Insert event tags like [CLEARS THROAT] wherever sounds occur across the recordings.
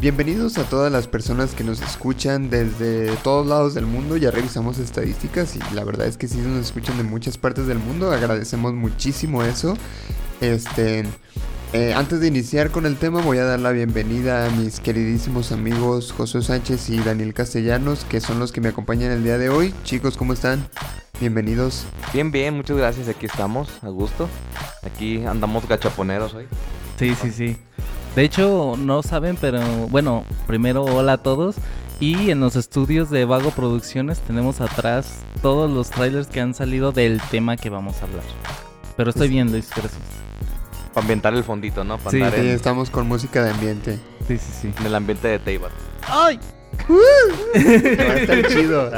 Bienvenidos a todas las personas que nos escuchan desde todos lados del mundo. Ya revisamos estadísticas y la verdad es que sí nos escuchan de muchas partes del mundo. Agradecemos muchísimo eso. Este, eh, antes de iniciar con el tema, voy a dar la bienvenida a mis queridísimos amigos José Sánchez y Daniel Castellanos, que son los que me acompañan el día de hoy. Chicos, ¿cómo están? Bienvenidos. Bien, bien, muchas gracias. Aquí estamos, a gusto. Aquí andamos gachaponeros hoy. Sí, sí, sí. De hecho, no saben, pero bueno, primero hola a todos. Y en los estudios de Vago Producciones tenemos atrás todos los trailers que han salido del tema que vamos a hablar. Pero estoy bien, Luis, gracias. Para ambientar el fondito, ¿no? Para Sí, andar Sí, en, estamos con música de ambiente. Sí, sí, sí. en el ambiente de Teibar. ¡Ay! [LAUGHS] Va a estar [LAUGHS] chido.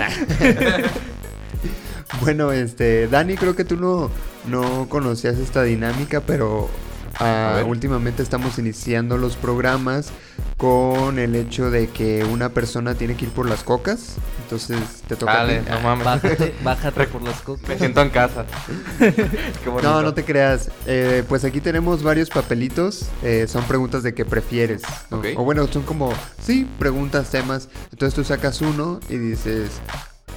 bueno, este, Dani, creo que tú no, no conocías esta dinámica, pero A ver. últimamente estamos iniciando los programas con el hecho de que una persona tiene que ir por las cocas. Entonces te toca. Dale, no mames. Bájate, [LAUGHS] bájate por las cocas. Me siento en casa. [LAUGHS] No, no te creas. Eh, pues aquí tenemos varios papelitos. eh, son preguntas de qué prefieres. O bueno, son como, sí, preguntas, temas. Entonces tú sacas uno y dices,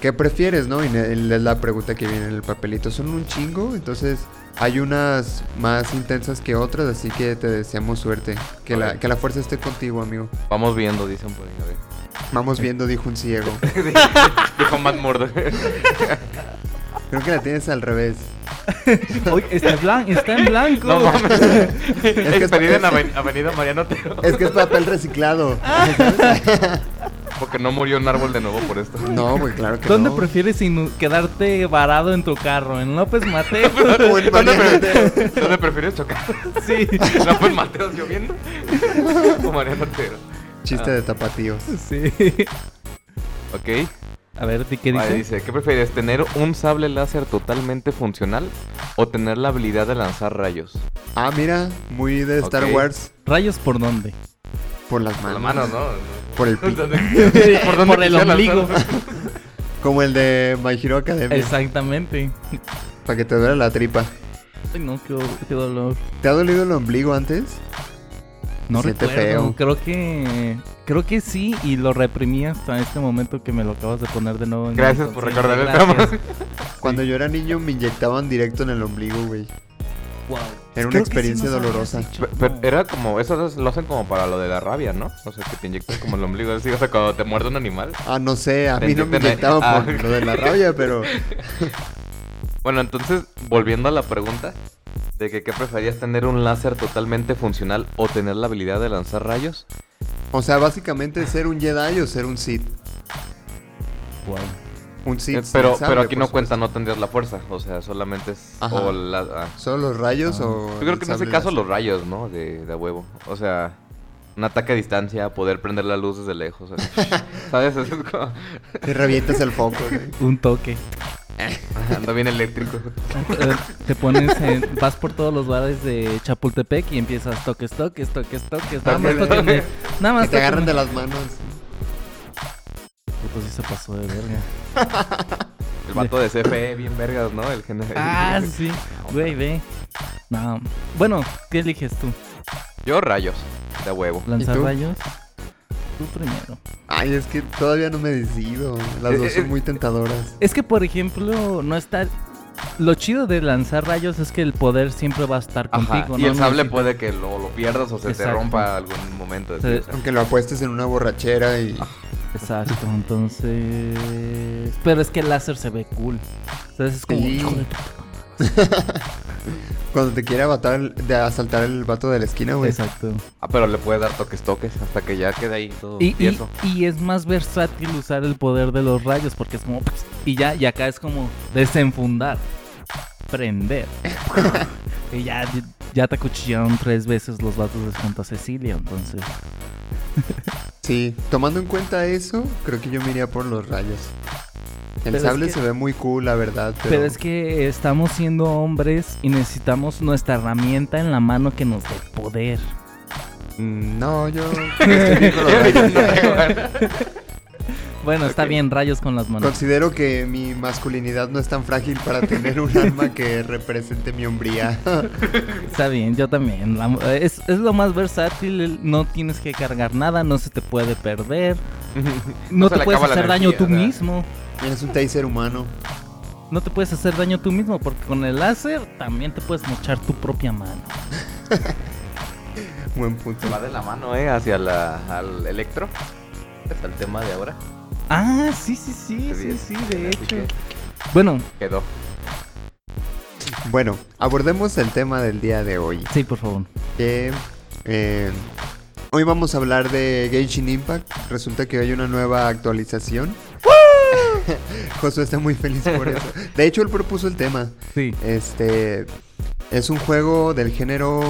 ¿qué prefieres? ¿No? Y es la pregunta que viene en el papelito. Son un chingo. Entonces hay unas más intensas que otras. Así que te deseamos suerte. Que, la, que la fuerza esté contigo, amigo. Vamos viendo, dicen por ahí. A ver. Vamos viendo, dijo un ciego. [LAUGHS] Dijo Matt Murdock. Creo que la tienes al revés. Oye, está, blan- está en blanco. no mames. que es- en Aven- Avenida Mariano Otero. Es que es papel reciclado. [LAUGHS] Porque no murió un árbol de nuevo por esto. [LAUGHS] No, güey, claro que ¿Dónde no. prefieres quedarte varado en tu carro? ¿En López Mateo? [LAUGHS] [LAUGHS] O en ¿Dónde, pre-. ¿Dónde prefieres chocar? sí. ¿No fue en Mateos lloviendo? ¿O Mariano Otero? Chiste de tapatíos. Sí. Ok. A ver, ¿de ¿qué Vale, dice? dice, ¿qué prefieres? ¿Tener un sable láser totalmente funcional o tener la habilidad de lanzar rayos? Ah, mira, muy de Star. Wars. ¿Rayos por dónde? Por las Por manos. la mano, ¿no? Por el pi- ¿Dónde- [LAUGHS] Por, el ombligo. [LAUGHS] Como el de My Hero Academia. Exactamente. Para que te duele la tripa. Ay, no, qué, qué dolor. ¿Te ha dolido el ombligo antes? No Siente recuerdo. feo. Creo que creo que sí y lo reprimí hasta este momento que me lo acabas de poner de nuevo. en Gracias por recordar el Gracias. Cuando yo era niño me inyectaban directo en el ombligo, güey. Wow. Era una Creo experiencia dolorosa. dicho, Pe- Pero no. era como, eso es- lo hacen como para lo de la rabia, ¿no? O sea, que te inyectan como el ombligo así, o sea, cuando te muerde un animal. Ah, no sé, a mí no me inyectaban por Ah. lo de la rabia, pero... [LAUGHS] Bueno, entonces, volviendo a la pregunta de que qué preferías tener un láser totalmente funcional o tener la habilidad de lanzar rayos. O sea, básicamente ser un Jedi o ser un Sith. Wow. Un Sith. Eh, pero, pero aquí no cuenta, no tendrías la fuerza. O sea, solamente es. Ajá. O la, ah. ¿Solo los rayos Ah. o...? Yo creo que en ese sable caso los rayos, ¿no? De, de a huevo. O sea, un ataque a distancia, poder prender la luz desde lejos. o sea, [LAUGHS] ¿Sabes? Eso es como- Te revientas el foco. [LAUGHS] Un toque. Anda bien eléctrico. Eh, Te pones en, vas por todos los bares de Chapultepec y empiezas toques, toques, toques, toques. Nada más Toques. Nada más te agarran de las manos. Puto, sí se pasó de verga. [LAUGHS] El vato de CFE, bien vergas, ¿no? El general. Ah, sí. Güey, ve. No. Bueno, ¿qué eliges tú? Yo rayos, de huevo. ¿Lanzar tú? rayos? Tú primero. Ay, es que todavía no me decido. Las Eh, dos eh, son muy tentadoras. Es que, por ejemplo, no está... Lo chido de lanzar rayos es que el poder siempre va a estar Ajá. contigo, y ¿no? el sable puede que lo, lo pierdas o se te rompa algún momento. Aunque lo apuestes en una borrachera y... Exacto, entonces... Pero es que el láser se ve cool. Entonces es como... Sí. hijo de tu- [LAUGHS] Cuando te quiere abatar, el- de asaltar el vato de la esquina, güey. Exacto. Ah, pero le puedes dar toques, toques hasta que ya quede ahí todo Y, y, y es más versátil usar el poder de los rayos porque es como... Y ya, y acá es como desenfundar. Prender. [LAUGHS] y ya, ya te acuchillaron tres veces los vatos de Santa Cecilia, entonces... [LAUGHS] Sí, tomando en cuenta eso, creo que yo me iría por los rayos. El Pero es sable que- se ve muy cool, la verdad. Pero, Pero es que estamos siendo hombres y necesitamos nuestra herramienta en la mano que nos dé poder. Mm, No, yo [LAUGHS] estoy bien con los rayos. Bueno, está bien, rayos con las manos. Considero que mi masculinidad no es tan frágil para tener un arma que represente mi hombría. [LAUGHS] Está bien, yo también. La- es, es lo más versátil, no tienes que cargar nada, no se te puede perder, [LAUGHS] no, te puedes hacer daño tú ¿verdad? mismo. Eres un taser humano. No te puedes hacer daño tú mismo porque con el láser también te puedes mochar tu propia mano. [LAUGHS] Buen punto. Va de la mano, eh, hacia la, al electro. Está el tema de ahora. Ah, sí, sí, sí, sí, sí, de Así hecho. que Bueno, Quedó. Bueno, abordemos el tema del día de hoy. sí, por favor. Que eh, hoy vamos a hablar de Genshin Impact. Resulta que hay una nueva actualización. [LAUGHS] Josué está muy feliz por eso. De hecho, él propuso el tema. Sí. Este es un juego del género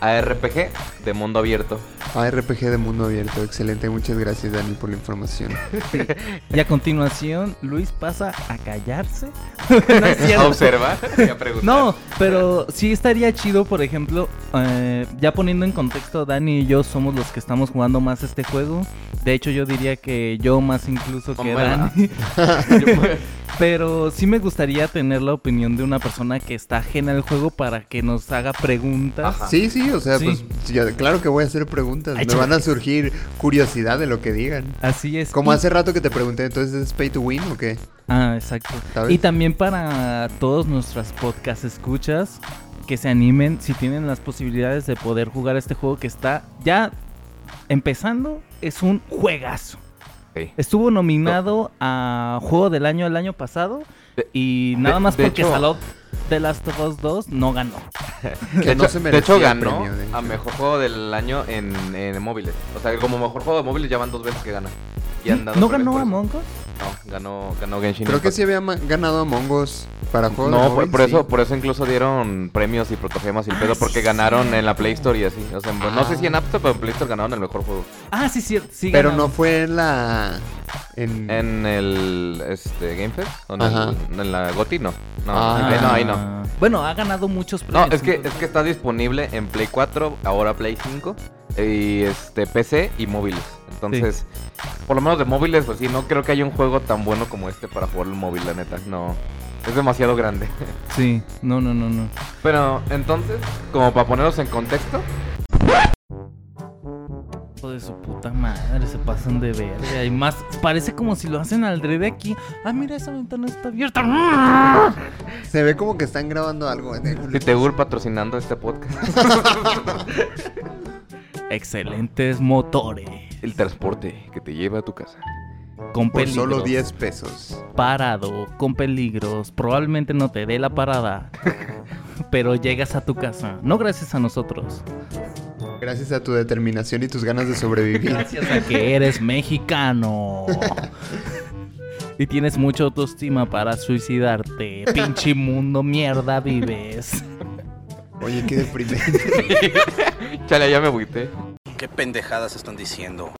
ARPG de mundo abierto. ARPG de mundo abierto. Excelente, muchas gracias Dani por la información. [LAUGHS] Y a continuación, Luis pasa a callarse. [LAUGHS] no es [LAUGHS] A observar y a preguntar. No, pero sí estaría chido, por ejemplo, eh, ya poniendo en contexto, Dani y yo somos los que estamos jugando más este juego. De hecho, yo diría que yo más incluso que. Dani. Pero sí me gustaría tener la opinión de una persona que está ajena al juego para que nos haga preguntas. Ajá. Sí, sí, o sea, Sí. pues yo- claro que voy a hacer preguntas. Ay, Me van a surgir curiosidad de lo que digan. Así es. Como Y- hace rato que te pregunté, entonces es pay to win o qué? Ah, exacto. ¿Sabes? Y también para todos nuestras podcast escuchas que se animen si tienen las posibilidades de poder jugar este juego que está ya empezando, es un juegazo. Sí. Estuvo nominado a Juego del Año el año pasado De- y nada más porque hecho- salió The Last of Us 2 no ganó. [LAUGHS] Que de, no hecho, se de hecho, ganó premio, de hecho. a mejor juego del año en, en móviles. O sea, como mejor juego de móviles ya van dos veces que gana. Y han dado ¿No ganó. Among Us? No, ganó, ganó Genshin Creo que sí había ganado Among Us para juegos de No, por, móvil, por sí. eso, por eso incluso dieron premios y protogemas y el Ah, pedo sí, porque sí, ganaron sí. en la Play Store y así. O sea, no sé si en Ah. App Store, pero en Play Store ganaron el mejor juego. Ah, sí, sí, sí. Pero no fue en la... En... En el este, Game Fest, o en, Ajá. el- en la GOTY, no. No, Ah. ahí no, ahí no. Ah, Bueno, ha ganado muchos No, premios. es que, es que está disponible en Play 4, ahora Play 5, y este PC y móviles. Entonces, por lo menos de móviles, pues sí, no creo que haya un juego tan bueno como este para jugarlo en móvil, la neta. No, es demasiado grande. [LAUGHS] Sí, no, no, no, no. Pero entonces, como para ponernos en contexto, Hijo de su puta madre, se pasan de verga. Y más, parece como si lo hacen al de aquí. Ah, mira, esa ventana está abierta. Se ve como que están grabando algo. Titegur patrocinando este podcast. [LAUGHS] Excelentes motores. El transporte que te lleva a tu casa. Con Por peligros. solo 10 pesos. Parado, con peligros. Probablemente no te dé la parada. [LAUGHS] pero llegas a tu casa. No gracias a nosotros. Gracias a tu determinación y tus ganas de sobrevivir. Gracias a que eres mexicano. Y tienes mucha autoestima para suicidarte. Pinche mundo mierda vives. Oye, qué deprimente. [LAUGHS] Chale, ya me agüité. ¿Qué pendejadas están diciendo?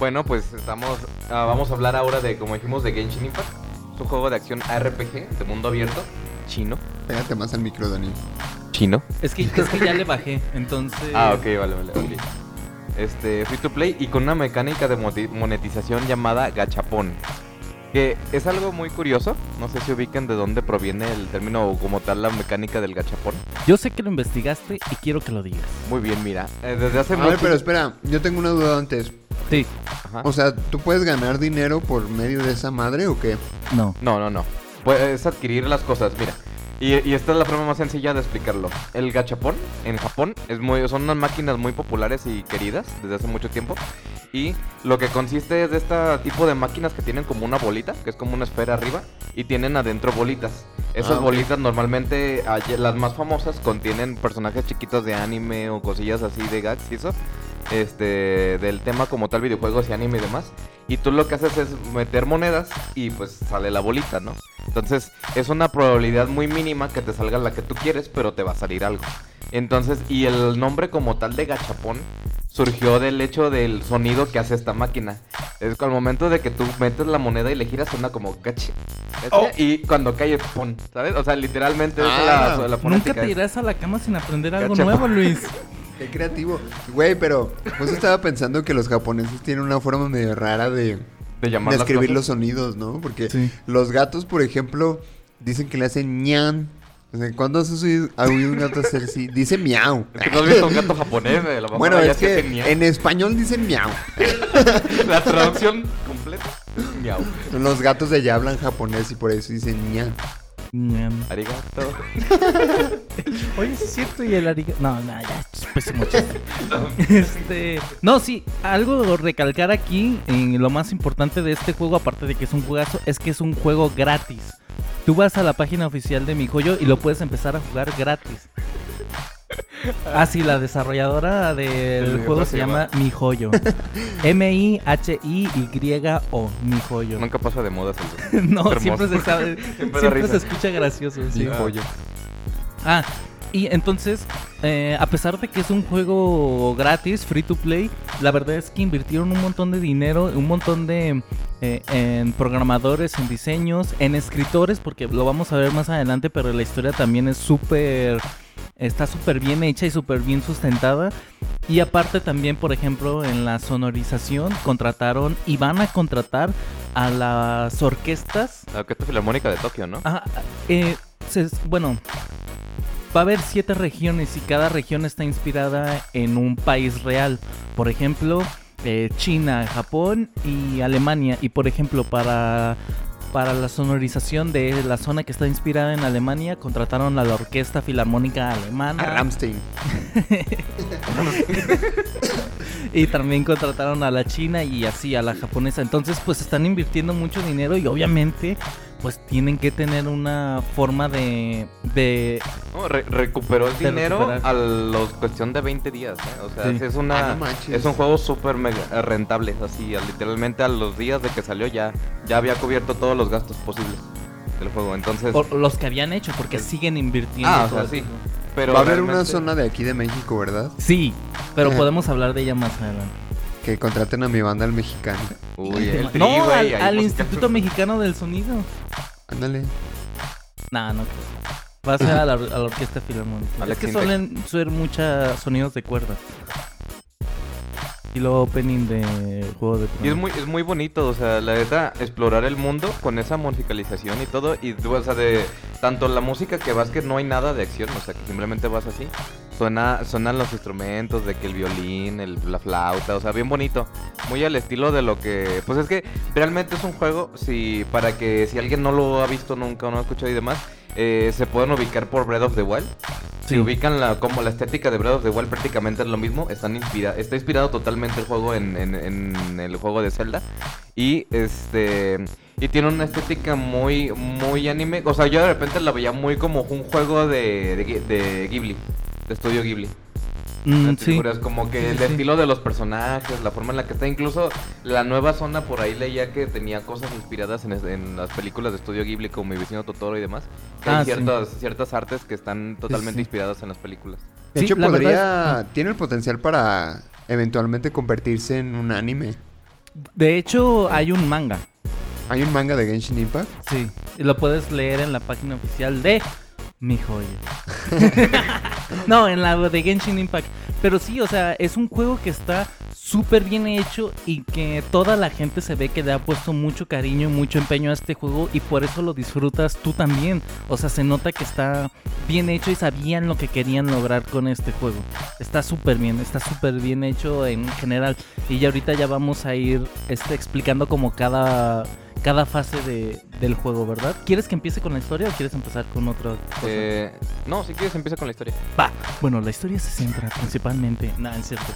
Bueno, pues estamos. ah, vamos a hablar ahora de, como dijimos, de Genshin Impact. Es un juego de acción RPG de mundo abierto. Chino. Pégate más al micro, Dani. Chino. Es que, es que ya le bajé, entonces... Ah, ok, vale, vale, ok. Este, free to play y con una mecánica de monetización llamada gachapón. Que es algo muy curioso. No sé si ubican de dónde proviene el término o como tal la mecánica del gachapón. Yo sé que lo investigaste y quiero que lo digas. Muy bien, mira. eh, desde hace A ver, mucho- pero espera, yo tengo una duda antes. Sí, Ajá. O sea, ¿tú puedes ganar dinero por medio de esa madre o qué? no. No, no, no. Puedes adquirir las cosas, mira. Y, y esta es la forma más sencilla de explicarlo. El gachapón en Japón es muy, son unas máquinas muy populares y queridas desde hace mucho tiempo. Y lo que consiste es de este tipo de máquinas que tienen como una bolita, que es como una esfera arriba, y tienen adentro bolitas. Esas Ah, bolitas normalmente, ay- las más famosas, contienen personajes chiquitos de anime o cosillas así de gags y eso. Este, del tema como tal, videojuegos y anime y demás. Y tú lo que haces es meter monedas y pues sale la bolita, ¿no? Entonces es una probabilidad muy mínima que te salga la que tú quieres, pero te va a salir algo. Entonces, y el nombre como tal de gachapón surgió del hecho del sonido que hace esta máquina. Es que al momento de que tú metes la moneda y le giras, suena como cache. cache, Oh. Y cuando cae, ¡pum! ¿Sabes? O sea, literalmente Ah, es la, la Nunca te irás a la cama sin aprender algo nuevo, Luis. [LAUGHS] Qué creativo. Güey, pero pues estaba pensando que los japoneses tienen una forma medio rara de, de llamar de escribir los sonidos, ¿no? Porque Sí. los gatos, por ejemplo, dicen que le hacen ñan. O sea, ¿cuándo has oído, un gato hacer así? Dice miau. Es que no has visto un gato japonés, mejor Bueno, es que en español dicen miau. La traducción completa. Miau. Los gatos de allá hablan japonés y por eso dicen ñan. Arigato. [LAUGHS] Oye, sí es cierto, y el ariga... No, no, ya, pésimo chiste. Este... No, sí, algo recalcar aquí, en lo más importante de este juego, aparte de que es un juegazo, es que es un juego gratis. Tú vas a la página oficial de Mi Joyo y lo puedes empezar a jugar gratis. [LAUGHS] Ah, sí, la desarrolladora del El juego se se llama Mi Joyo. [LAUGHS] M-I-H-I-Y-O, Mi Joyo. Nunca pasa de moda. [LAUGHS] No, Hermoso. siempre se sabe, Siempre siempre se escucha gracioso. sí. Mi joyo. Ah, y entonces, eh, a pesar de que es un juego gratis, free to play, la verdad es que invirtieron un montón de dinero, un montón de eh, en programadores, en diseños, en escritores, porque lo vamos a ver más adelante, pero la historia también es súper, está súper bien hecha y súper bien sustentada. Y aparte también, por ejemplo, en la sonorización contrataron y van a contratar a las orquestas La Orquesta Filarmónica de Tokio, ¿no? Eh, se- bueno, va a haber siete regiones y cada región está inspirada en un país real. Por ejemplo, eh, China, Japón y Alemania. Y por ejemplo, para, para la sonorización de la zona que está inspirada en Alemania, contrataron a la Orquesta Filarmónica Alemana. A Ramstein. [LAUGHS] Y también contrataron a la china y así a la japonesa. Entonces, pues están invirtiendo mucho dinero y obviamente, pues tienen que tener una forma de... de No, re- recuperó el De dinero recuperar. a los cuestión de 20 días, ¿eh? O sea, Sí. es una Ah, no es un juego súper mega rentable, así, literalmente a los días de que salió ya ya había cubierto todos los gastos posibles del juego. Entonces, o los que habían hecho, porque siguen invirtiendo. ah, o sea, sí. tiempo. Pero Va a haber una zona de aquí de México, ¿verdad? Sí, pero podemos hablar de ella más adelante. Que contraten a mi banda el mexicano. Uy, el tri, no, güey, al, al Instituto Mexicano del Sonido. Ándale. No, no creo. Va a ser a la, a la Orquesta Filarmónica. Es que suelen ser muchos sonidos de cuerdas. Y lo opening de Juego de Y es muy, es muy bonito, o sea, la neta, explorar el mundo con esa musicalización y todo. Y, o sea, de tanto la música que vas que no hay nada de acción, o sea, que simplemente vas así. Suena, suenan los instrumentos, de que el violín, el, la flauta, o sea, bien bonito. Muy al estilo de lo que... Pues es que realmente es un juego, si para que si alguien no lo ha visto nunca o no ha escuchado y demás, eh, se pueden ubicar por Breath of the Wild. Sí. Si ubican la, como la estética de Breath of the Wild prácticamente es lo mismo. Están inspira está inspirado totalmente el juego en, en- en el juego de Zelda. Y este. Y tiene una estética muy, muy anime. O sea, yo de repente la veía muy como un juego de, de Ghibli. De estudio Ghibli. Mm, Las sí. figuras, como que Sí, el sí. estilo de los personajes, la forma en la que está. Incluso la nueva zona por ahí leía que tenía cosas inspiradas en, las películas de estudio Ghibli, como mi vecino Totoro y demás. Que Ah, hay sí. ciertas, ciertas artes que están totalmente sí. inspiradas en las películas. De Sí, hecho, podría. verdad Tiene el potencial para eventualmente convertirse en un anime. De hecho, hay un manga. Hay un manga de Genshin Impact. Sí. Y lo puedes leer en la página oficial de Mi Joya. [LAUGHS] no, en la de Genshin Impact. Pero sí, o sea, es un juego que está súper bien hecho y que toda la gente se ve que le ha puesto mucho cariño y mucho empeño a este juego y por eso lo disfrutas tú también. O sea, se nota que está bien hecho y sabían lo que querían lograr con este juego. Está súper bien, está súper bien hecho en general. Y ya ahorita ya vamos a ir este, explicando como cada, cada fase de- del juego, ¿verdad? ¿Quieres que empiece con la historia o quieres empezar con otra cosa? Eh, no, si quieres empieza con la historia. Va. Bueno, la historia se centra principalmente. No, es cierto.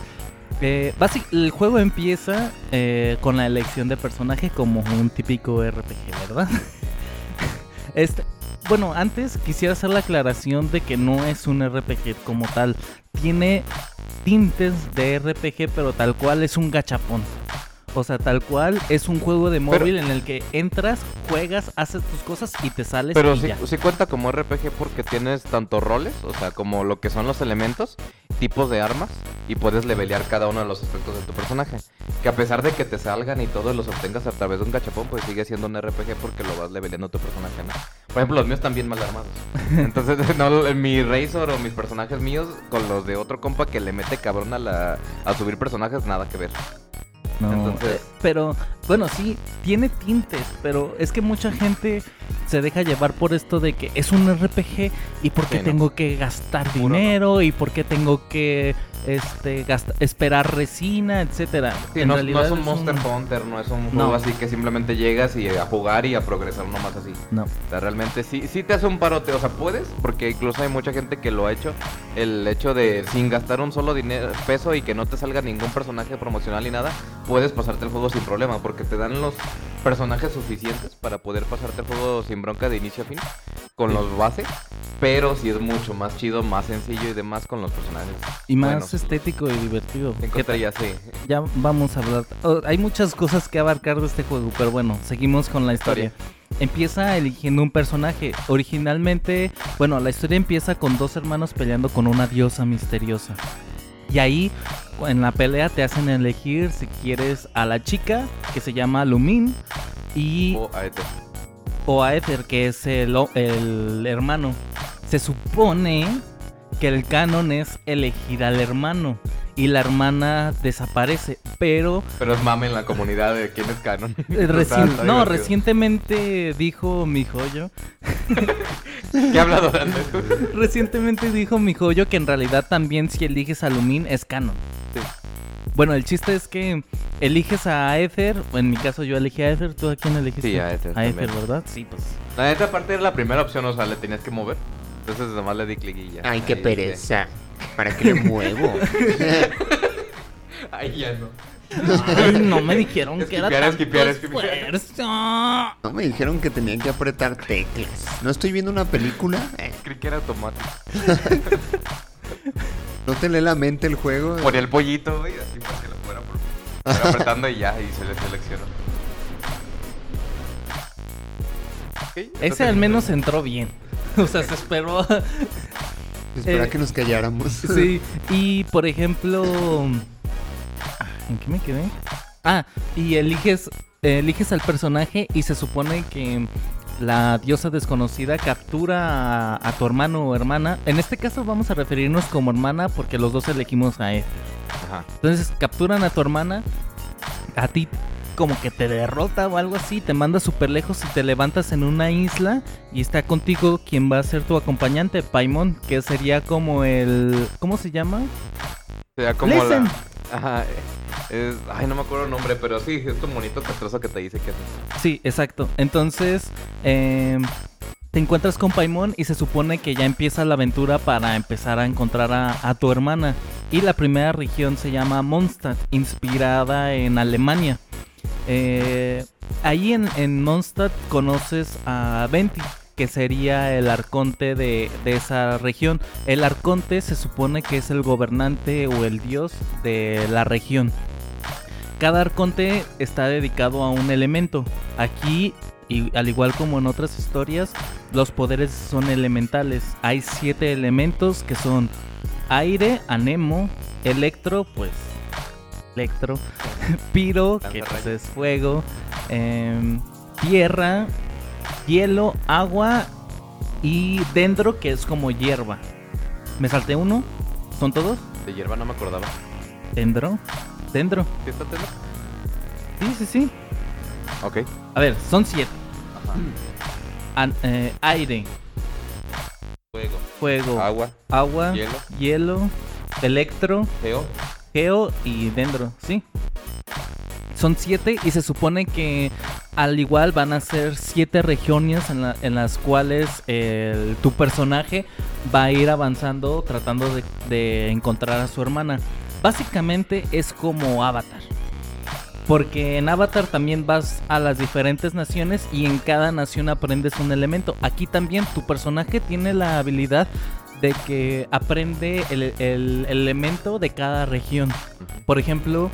Eh, basic- el juego empieza eh, con la elección de personaje como un típico RPG, ¿verdad? [LAUGHS] este, bueno, antes quisiera hacer la aclaración de que no es un RPG como tal. Tiene tintes de RPG, pero tal cual es un gachapón. O sea, tal cual es un juego de Pero- móvil en el que entras, juegas, haces tus cosas y te sales Pero sí, sí cuenta como RPG porque tienes tanto roles, o sea, como lo que son los elementos, tipos de armas y puedes levelear cada uno de los aspectos de tu personaje. Que a pesar de que te salgan y todos los obtengas a través de un gachapón, pues sigue siendo un RPG porque lo vas leveleando tu personaje, ¿no? Por ejemplo, los míos están bien mal armados. [LAUGHS] Entonces, [LAUGHS] no, mi Razor o mis personajes míos con los de otro compa que le mete cabrón a, la, a subir personajes, nada que ver. No, Entonces- pero bueno, sí, tiene tintes, pero es que mucha gente se deja llevar por esto de que es un RPG y por qué Sí, ¿no? tengo que gastar Puro no. dinero y por qué tengo que este gasta- esperar resina, etcétera. Sí, En no, no realidad es un Monster Hunter, no es un No. juego así que simplemente llegas y a jugar y a progresar nomás así. No. O sea, realmente sí, sí te hace un parote, o sea, puedes, porque incluso hay mucha gente que lo ha hecho, el hecho de sin gastar un solo dinero, peso y que no te salga ningún personaje promocional ni nada, puedes pasarte el juego sin problema, porque te dan los personajes suficientes para poder pasarte el juego sin bronca de inicio a fin, con Sí. los bases, pero sí es mucho más chido, más sencillo y demás con los personajes. Y más estético y divertido. Cinco ¿Qué estrellas, sí. Ya vamos a hablar. oh, hay muchas cosas que abarcar de este juego, pero bueno, seguimos con la historia. Empieza eligiendo un personaje. Originalmente, bueno, la historia empieza con dos hermanos peleando con una diosa misteriosa. Y ahí, en la pelea, te hacen elegir si quieres a la chica, que se llama Lumin, y, O a este. o a Ether, que es el, el hermano. Se supone que el canon es elegir al hermano. Y la hermana desaparece, pero Pero es mame en la comunidad de quién es canon. [LAUGHS] Eh, Está- está no, divertido. recientemente dijo mi joyo. [LAUGHS] ¿Qué ha hablado antes? [LAUGHS] Recientemente dijo mi joyo que en realidad también si eliges a Lumin es canon. Sí. Bueno, el chiste es que eliges a Ether, o en mi caso yo elegí a Ether, ¿tú a quién elegiste? Sí, a Ether A Ether, también. ¿verdad? Sí, pues. La neta parte era la primera opción, o sea, le tenías que mover. Entonces nomás le di clic y ya. Ay, qué Ahí pereza. ¿Para qué le [LAUGHS] muevo? Ay, ya no. Ay, no me dijeron que era Esquipear, tanto esquipear, esquipear. esfuerzo. No me dijeron que tenía que apretar teclas. ¿No estoy viendo una película? Eh, Creí que era automático. [LAUGHS] ¿No te lee la mente el juego? Ponía el pollito, güey, así para que lo fuera, por... [LAUGHS] apretando y ya, y se le seleccionó. Ese al menos entró bien. O sea, se esperó. Espera eh, que nos calláramos. Sí, y por ejemplo. ¿En qué me quedé? Ah, y eliges, eliges al personaje y se supone que la diosa desconocida captura a, a tu hermano o hermana. En este caso vamos a referirnos como hermana porque los dos elegimos a él. Ajá. Entonces capturan a tu hermana, a ti como que te derrota o algo así, te manda súper lejos y te levantas en una isla y está contigo quien va a ser tu acompañante, Paimon, que sería como el... ¿Cómo se llama? Sea, como Listen. la... Ajá. Es... Ay, no me acuerdo el nombre, pero sí, es tu monito castroso que te dice que haces. Sí, exacto. Entonces, em, te encuentras con Paimon y se supone que ya empieza la aventura para empezar a encontrar a, a tu hermana. Y la primera región se llama Mondstadt, inspirada en Alemania. Eh, ahí en, en Mondstadt conoces a Venti, que sería el arconte de, de esa región. El arconte se supone que es el gobernante o el dios de la región. Cada arconte está dedicado a un elemento. Aquí, y al igual como en otras historias, los poderes son elementales. Hay siete elementos que son aire, anemo, electro, pues electro, [LAUGHS] piro, que pues es fuego, em, tierra, hielo, agua y dendro, que es como hierba. ¿Me salté uno? ¿Son todos? De hierba no me acordaba. Dendro, dendro. ¿Sí está tela? Sí, sí, sí. Ok. A ver, son siete. Ajá. An- eh, aire, Fuego. fuego, Agua. agua, Hielo. hielo, electro, Geo. Geo y dendro, ¿sí? Son siete y se supone que al igual van a ser siete regiones en, la- en las cuales tu personaje va a ir avanzando tratando de encontrar a su hermana. Básicamente es como Avatar. Porque en Avatar también vas a las diferentes naciones y en cada nación aprendes un elemento. Aquí también tu personaje tiene la habilidad de que aprende el, el elemento de cada región. Por ejemplo,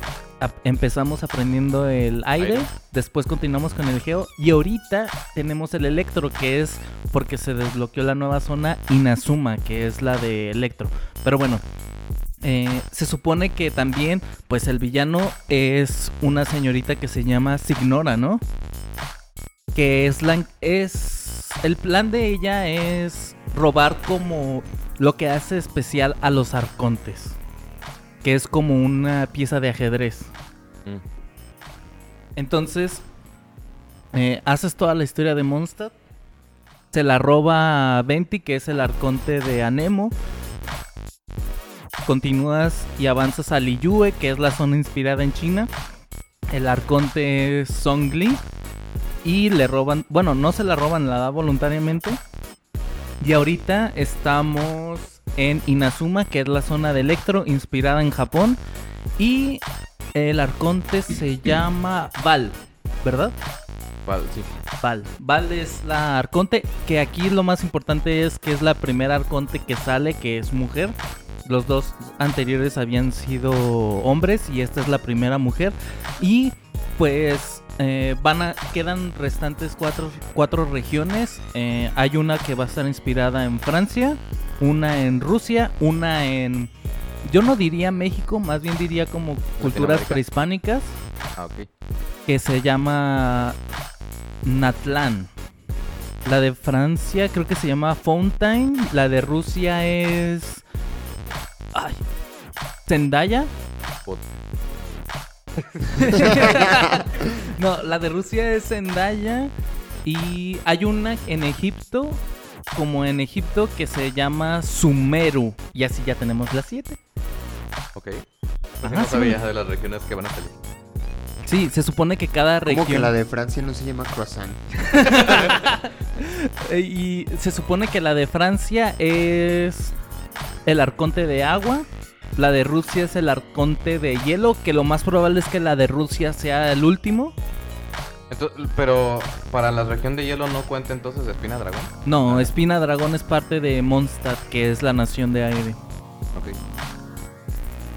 empezamos aprendiendo el aire, Aire. después continuamos con el geo y ahorita tenemos el electro que es porque se desbloqueó la nueva zona Inazuma, que es la de electro. Pero bueno, Eh, se supone que también, pues el villano es una señorita que se llama Signora, ¿no? Que es la... Es... El plan de ella es robar como lo que hace especial a los arcontes. Que es como una pieza de ajedrez. Mm. Entonces, eh, haces toda la historia de Mondstadt. Se la roba a Venti, que es el arconte de Anemo. Continúas y avanzas a Liyue, que es la zona inspirada en China. El arconte es Songli. Y le roban, bueno, no se la roban, la da voluntariamente. Y ahorita estamos en Inazuma, que es la zona de Electro, inspirada en Japón. Y el arconte se [CLEARS THROAT] llama Val, ¿verdad? Vale, sí. Val. Val es la arconte, que aquí lo más importante es que es la primera arconte que sale, que es mujer. Los dos anteriores habían sido hombres y esta es la primera mujer. Y pues eh, van a, quedan restantes cuatro, cuatro regiones. Eh, hay una que va a estar inspirada en Francia, una en Rusia, una en... Yo no diría México, más bien diría como culturas prehispánicas Ah, ok. que se llama Natlan. La de Francia creo que se llama Fountain. La de Rusia es. Ay. Zendaya. Pot- no, la de Rusia es Zendaya. Y hay una en Egipto. Como en Egipto que se llama Sumeru. Y así ya tenemos las siete. Ok. Ajá, no sí. sabía de las regiones que van a salir. Sí, se supone que cada región. Como que la de Francia no se llama croissant. [LAUGHS] Eh, Y se supone que la de Francia es el arconte de agua. La de Rusia es el arconte de hielo. Que lo más probable es que la de Rusia sea el último. Entonces, pero para la región de hielo no cuenta entonces Espina Dragón. No, Espina Dragón es parte de Mondstadt, que es la nación de aire. Ok.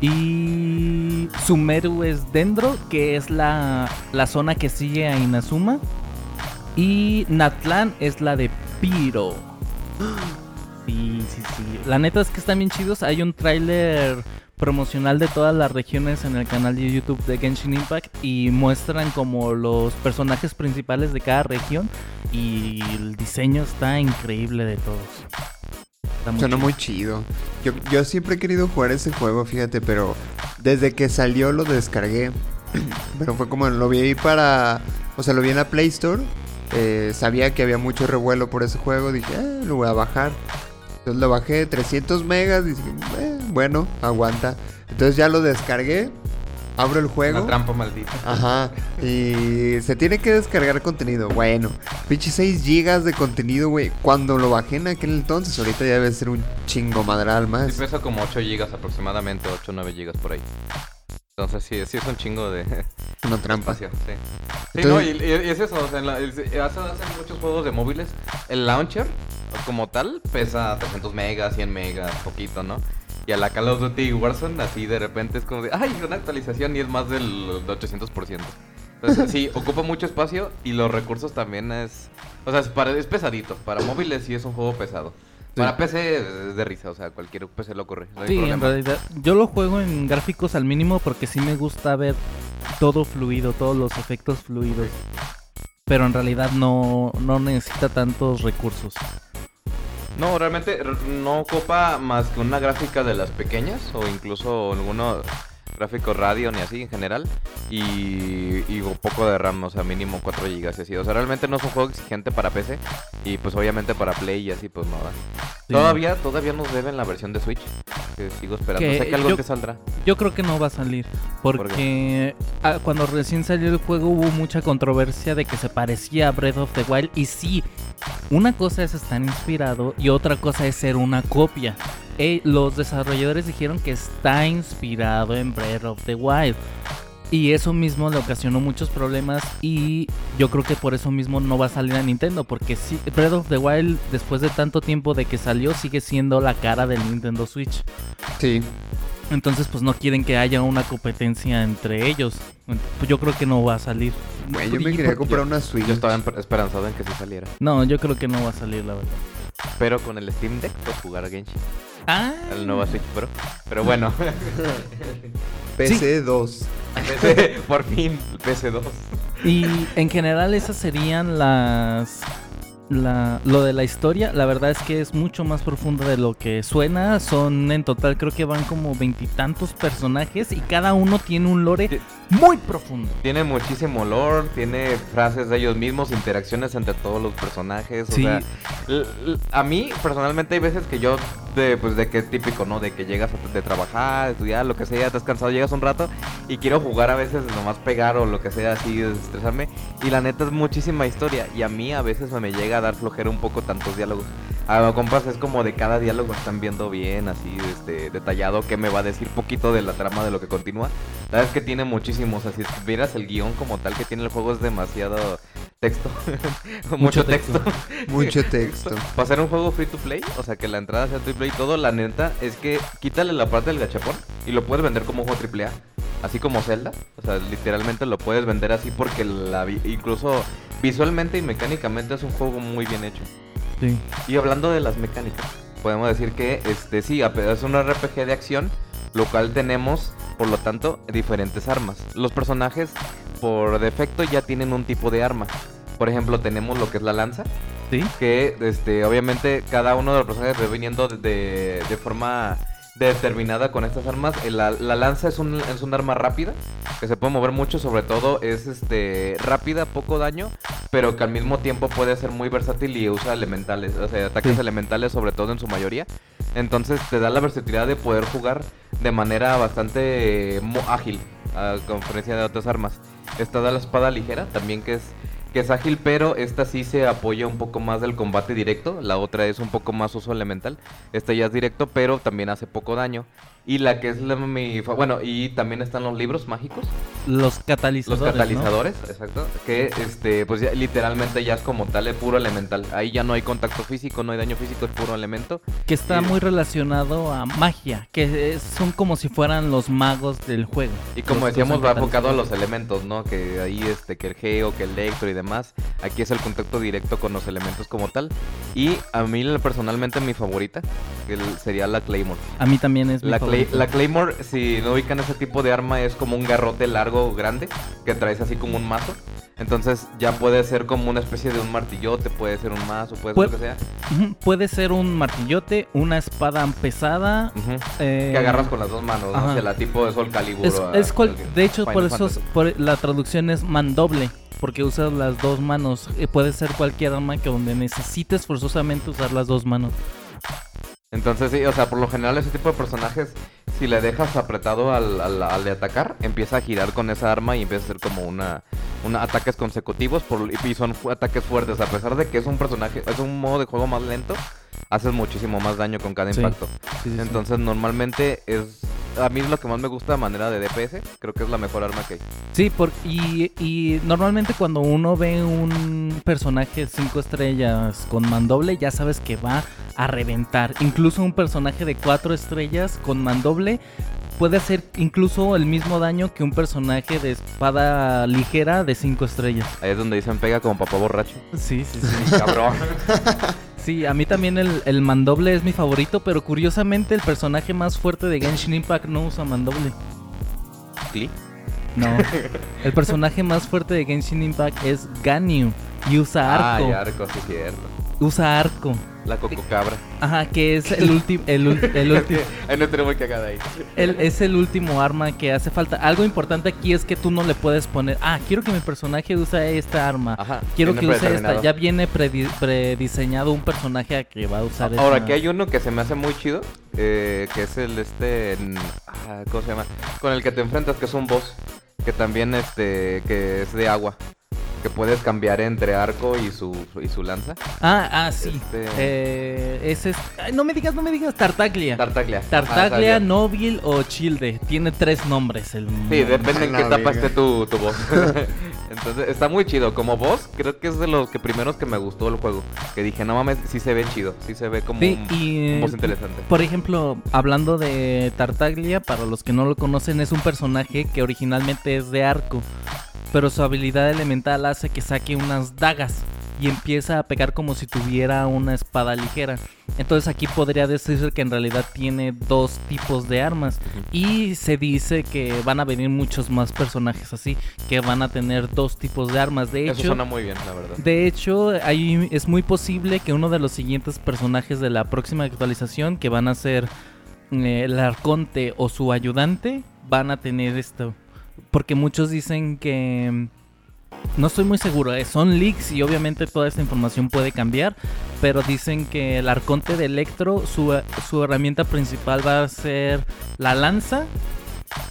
Y Sumeru es Dendro, que es la, la zona que sigue a Inazuma. Y Natlan es la de Piro. [GASPS] [GASPS] Sí, sí, sí. La neta es que están bien chidos. Hay un tráiler promocional de todas las regiones en el canal de YouTube de Genshin Impact y muestran como los personajes principales de cada región y el diseño está increíble de todos. Está muy Suena chido. muy chido. Yo, yo siempre he querido jugar ese juego, fíjate, pero desde que salió lo descargué. [CLEARS THROAT] pero fue como lo vi ahí para. O sea, lo vi en la Play Store. eh, sabía que había mucho revuelo por ese juego. Dije, eh, lo voy a bajar. Entonces lo bajé 300 megas. Dije, "Eh, bueno, aguanta. Entonces ya lo descargué. Abro el juego. Una trampa maldita. Ajá. Y se tiene que descargar contenido. Bueno, pinche 6 gigas de contenido, güey. Cuando lo bajé en aquel entonces, ahorita ya debe ser un chingo madral Sí más. pesa como 8 gigas aproximadamente, 8 o 9 gigas por ahí. Entonces sí, sí es un chingo de [LAUGHS] Una trampa. sí. Sí, Entonces- no, y, y es eso, o sea, en la- hace, hacen muchos juegos de móviles. El launcher, como tal, pesa 300 megas, 100 megas, poquito, ¿no? Y a la Call of Duty Warzone, así de repente es como de, ay, una actualización y es más del 800%. Entonces, sí, [LAUGHS] ocupa mucho espacio y los recursos también es... O sea, es, para- es pesadito. Para móviles sí es un juego pesado. Para PC es de risa, o sea, cualquier PC lo corre. no Sí, en realidad. Yo lo juego en gráficos al mínimo porque sí me gusta ver todo fluido, todos los efectos fluidos. Pero en realidad no, no necesita tantos recursos. No, realmente no ocupa más que una gráfica de las pequeñas o incluso algunos gráficos radio ni así en general y, y un poco de RAM, o sea, mínimo 4 GB y así. O sea, realmente no es un juego exigente para PC y pues obviamente para Play y así pues no da. Sí. Todavía, todavía nos deben la versión de Switch que sigo esperando. Que sé que algo yo- que saldrá. Yo creo que no va a salir. Porque ah, cuando recién salió el juego hubo mucha controversia de que se parecía a Breath of the Wild. Y sí, una cosa es estar inspirado y otra cosa es ser una copia. Eh, los desarrolladores dijeron que está inspirado en Breath of the Wild. Y eso mismo le ocasionó muchos problemas y yo creo que por eso mismo no va a salir a Nintendo. Porque sí, Breath of the Wild después de tanto tiempo de que salió sigue siendo la cara del Nintendo Switch. Sí. Entonces, pues no quieren que haya una competencia entre ellos. Pues yo creo que no va a salir. Güey, yo me quería comprar una Switch. Yo estaba esperanzado en que sí saliera. No, yo creo que no va a salir, la verdad. Pero con el Steam Deck puedes jugar a Genshin. Ah, el nuevo Switch Pro. Pero bueno, PC 2. PC, por fin, el PC2. y en general esas serían las... La, lo de la historia, la verdad es que es mucho más profunda de lo que suena. Son en total, creo que van como veintitantos personajes y cada uno tiene un lore muy profundo. Tiene muchísimo lore, tiene frases de ellos mismos, interacciones entre todos los personajes. O Sí. sea, a mí personalmente hay veces que yo, de, pues de que es típico, ¿no? De que llegas a- de trabajar, estudiar, lo que sea, estás cansado, llegas un rato y quiero jugar a veces nomás pegar o lo que sea, así, estresarme. Y la neta es muchísima historia y a mí a veces me llega a dar flojera un poco tantos diálogos. A compas es como de cada diálogo están viendo bien, así, este, detallado, que me va a decir poquito de la trama de lo que continúa. La verdad es que tiene muchísimos, así, si vieras el guion como tal que tiene el juego es demasiado texto. [LAUGHS] Mucho, Mucho texto. texto. [LAUGHS] Mucho texto. Para ser un juego free to play, o sea que la entrada sea free to play y todo, la neta es que quítale la parte del gachapón y lo puedes vender como un juego triple A. Así como Zelda, o sea, literalmente lo puedes vender así porque la vi- incluso visualmente y mecánicamente es un juego muy bien hecho. Sí. Y hablando de las mecánicas, podemos decir que este sí, es un RPG de acción, lo cual tenemos, por lo tanto, diferentes armas. Los personajes, por defecto, ya tienen un tipo de arma. Por ejemplo, tenemos lo que es la lanza, Sí. que este, obviamente cada uno de los personajes va viniendo de, de- de forma determinada con estas armas. Eh, La, la lanza es un, es un arma rápida, que se puede mover mucho, sobre todo es este rápida, poco daño, pero que al mismo tiempo puede ser muy versátil y usa elementales, o sea, ataques Sí. elementales sobre todo en su mayoría. Entonces te da la versatilidad de poder jugar de manera bastante eh, ágil, a diferencia de otras armas. Esta da la espada ligera, también que es que es ágil, pero esta sí se apoya un poco más del combate directo. La otra es un poco más uso elemental. Esta ya es directo, pero también hace poco daño. Y la que es la, mi... Bueno, y también están los libros mágicos. Los Los catalizadores. ¿no? catalizadores, exacto. Que este, pues ya, literalmente ya es como tal, es puro elemental. Ahí ya no hay contacto físico, no hay daño físico, es puro elemento. Que está Sí. muy relacionado a magia. Que son como si fueran los magos del juego. Y como Los decíamos, va enfocado a los catalizadores. elementos, ¿no? Que ahí este, que el geo, que el electro y demás. Aquí es el contacto directo con los elementos como tal. Y a mí personalmente mi favorita el- sería la Claymore. A mí también es mi La, Clay- la Claymore, si no ubican ese tipo de arma, es como un garrote largo, grande, que traes así como un mazo. Entonces ya puede ser como una especie de un martillote, puede ser un mazo, puede ser lo que sea. Puede ser un martillote, una espada pesada. Eh, Que agarras con las dos manos, ¿no? ajá. O sea, la tipo de Sol Calibur. Es, o a- es cual- al- de hecho, Final por eso por- la traducción es mandoble. Porque usas las dos manos. Eh, puede ser cualquier arma que donde necesites forzosamente usar las dos manos. Entonces sí, o sea, por lo general ese tipo de personajes, si le dejas apretado al, al- al de atacar, empieza a girar con esa arma y empieza a hacer como una, una ataques consecutivos por, y son ataques fuertes. A pesar de que es un personaje, es un modo de juego más lento, haces muchísimo más daño con cada Sí. impacto. Sí, sí, sí. Entonces normalmente es, a mí es lo que más me gusta a manera de DPS, creo que es la mejor arma que hay. Sí, por, y, y normalmente cuando uno ve un personaje 5 estrellas con mandoble, ya sabes que va a reventar. Incluso un personaje de 4 estrellas con mandoble puede hacer incluso el mismo daño que un personaje de espada ligera de 5 estrellas. Ahí es donde dicen pega como papá borracho. Sí, sí, sí. [LAUGHS] Cabrón. [LAUGHS] Sí, a mí también el, el mandoble es mi favorito, pero curiosamente el personaje más fuerte de Genshin Impact no usa mandoble. Click. No. [LAUGHS] El personaje más fuerte de Genshin Impact es Ganyu y usa arco. Ay, arco, sí, cierto. Usa arco. La coco cabra. Ajá, que es el último el, último [LAUGHS] no tenemos que ahí. el- es el último arma que hace falta. Algo importante aquí es que tú no le puedes poner, ah, quiero que mi personaje use esta arma. Ajá. Quiero que use esta. Ya viene predi- prediseñado un personaje a que va a usar. Ahora, aquí hay uno que se me hace muy chido, eh, que es el este, ah, ¿cómo se llama? Con el que te enfrentas, que es un boss, que también este, que es de agua, que puedes cambiar entre arco y su, y su lanza. Ah, ah, sí. Este- Eh, ese es. ay, no me digas, no me digas. Tartaglia. Tartaglia. Tartaglia, Ah, Nóbil o Childe. Tiene tres nombres el Sí, depende en qué etapa esté tu, tu boss. [LAUGHS] Entonces, está muy chido. Como boss, creo que es de los que primeros que me gustó el juego. Que dije, no mames, sí se ve chido. Sí se ve como Sí, un, y. un boss interesante. Por ejemplo, hablando de Tartaglia, para los que no lo conocen, es un personaje que originalmente es de arco, pero su habilidad elemental hace que saque unas dagas. y empieza a pegar como si tuviera una espada ligera. Entonces aquí podría decirse que en realidad tiene dos tipos de armas y se dice que van a venir muchos más personajes así, que van a tener dos tipos de armas. De Eso hecho, suena muy bien, la verdad. de hecho, ahí es muy posible que uno de los siguientes personajes de la próxima actualización, que van a ser eh, el arconte o su ayudante, van a tener esto. Porque muchos dicen que... mm, No estoy muy seguro, eh, son leaks y obviamente toda esta información puede cambiar, pero dicen que el arconte de Electro, su, su herramienta principal va a ser la lanza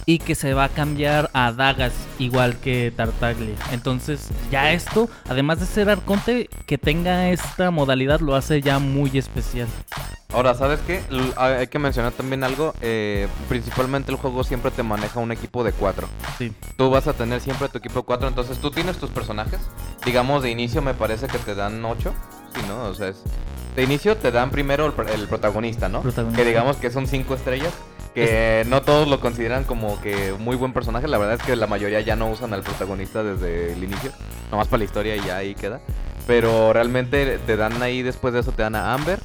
y que se va a cambiar a dagas igual que Tartaglia. Entonces, ya esto, además de ser arconte, que tenga esta modalidad lo hace ya muy especial. Ahora, ¿sabes qué? L- hay que mencionar también algo. eh, principalmente el juego siempre te maneja un equipo de cuatro. Sí. Tú vas a tener siempre tu equipo de cuatro. Entonces tú tienes tus personajes. Digamos, de inicio me parece que te dan ocho. Sí, ¿no? O sea, es- de inicio te dan primero el, pr- el protagonista, ¿no? Protagonista. Que digamos que son cinco estrellas. Que no todos lo consideran como que muy buen personaje. La verdad es que la mayoría ya no usan al protagonista desde el inicio. Nomás para la historia y ya ahí queda. Pero realmente te dan ahí, después de eso te dan a Amber.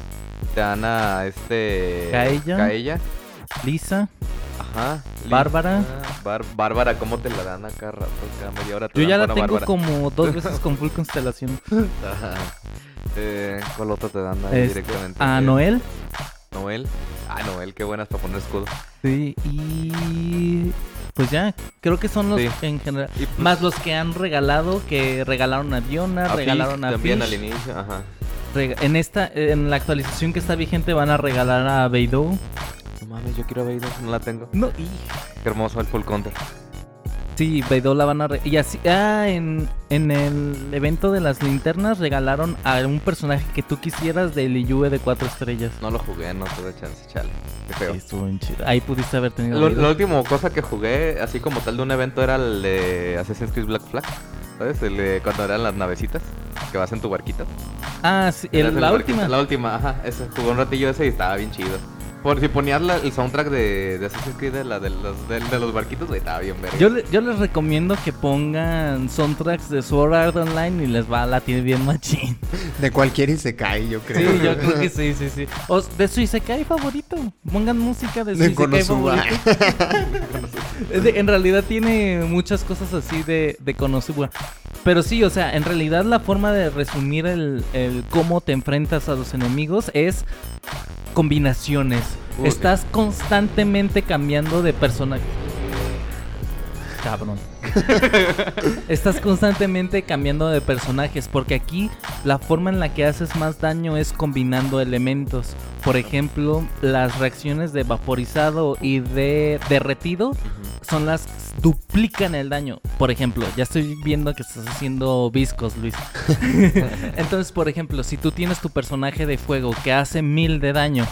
Te dan a este... Kaella. Kaella. Lisa, Ajá. Bárbara. Bárbara, ¿cómo te la dan acá rato? Cada media hora te yo ya la tengo Bárbara. como dos veces [LAUGHS] con full constelación. Ajá. Eh, ¿Cuál otra te dan ahí Este, directamente? a Eh, Noel. Noel. Ah, Noel, qué buenas para poner escudo. Sí, y pues ya, creo que son los Sí. en general. Pues, Más los que han regalado, que regalaron a Diona, a regalaron Fisk a también Fish. al inicio, ajá. En esta, en la actualización que está vigente van a regalar a Beidou. No mames, yo quiero ver, no la tengo. No, y Qué hermoso el full counter. Sí, Beidou la van a re- y así ah, en, en el evento de las linternas regalaron a un personaje que tú quisieras de Liyue de cuatro estrellas. No lo jugué, no tuve chance, chale. Qué feo. Sí, estuvo bien chido. Ahí pudiste haber tenido Lo- la última cosa que jugué, así como tal de un evento, era el de Assassin's Creed Black Flag. ¿Sabes? El de cuando eran las navecitas, que vas en tu barquito. Ah, sí, el- la barquito. última. La última, ajá. Ese, jugué un ratillo ese y estaba bien chido. Por si ponías la- el soundtrack de, de Assassin's Creed de, la, de, los, de, de los barquitos, güey, estaba bien verga. Yo, le- yo les recomiendo que pongan soundtracks de Sword Art Online y les va a latir bien machín. De cualquier Isekai, yo Sí, creo. yo creo que sí, sí, sí. O de su Isekai favorito. Pongan música de su [LAUGHS] De Isekai Konosuba. favorito. En realidad tiene muchas cosas así de, de Konosuba. Pero sí, o sea, en realidad la forma de resumir el, el cómo te enfrentas a los enemigos es combinaciones. Uy. Estás constantemente cambiando de personaje. Cabrón. [LAUGHS] Estás constantemente cambiando de personajes porque aquí la forma en la que haces más daño es combinando elementos. Por ejemplo, las reacciones de vaporizado y de derretido son las que duplican el daño. Por ejemplo, ya estoy viendo que estás haciendo viscos, Luis. [LAUGHS] Entonces, por ejemplo, si tú tienes tu personaje de fuego que hace mil de daño,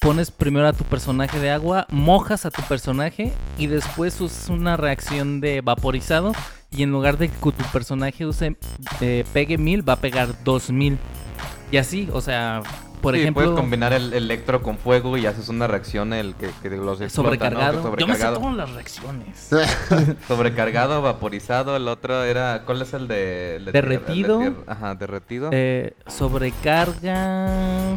pones primero a tu personaje de agua, mojas a tu personaje y después usas una reacción de vaporizado y en lugar de que tu personaje use eh, pegue mil, va a pegar dos mil. Y así, o sea, por Sí, ejemplo, puedes combinar el electro con fuego y haces una reacción el que, que los explota, sobrecargado. ¿no? Que Yo me sé sobrecargado. todas las reacciones. [LAUGHS] Sobrecargado, vaporizado, el otro era... ¿Cuál es el de...? el de tierra? El de Derretido. Ajá, derretido. Eh, sobrecarga.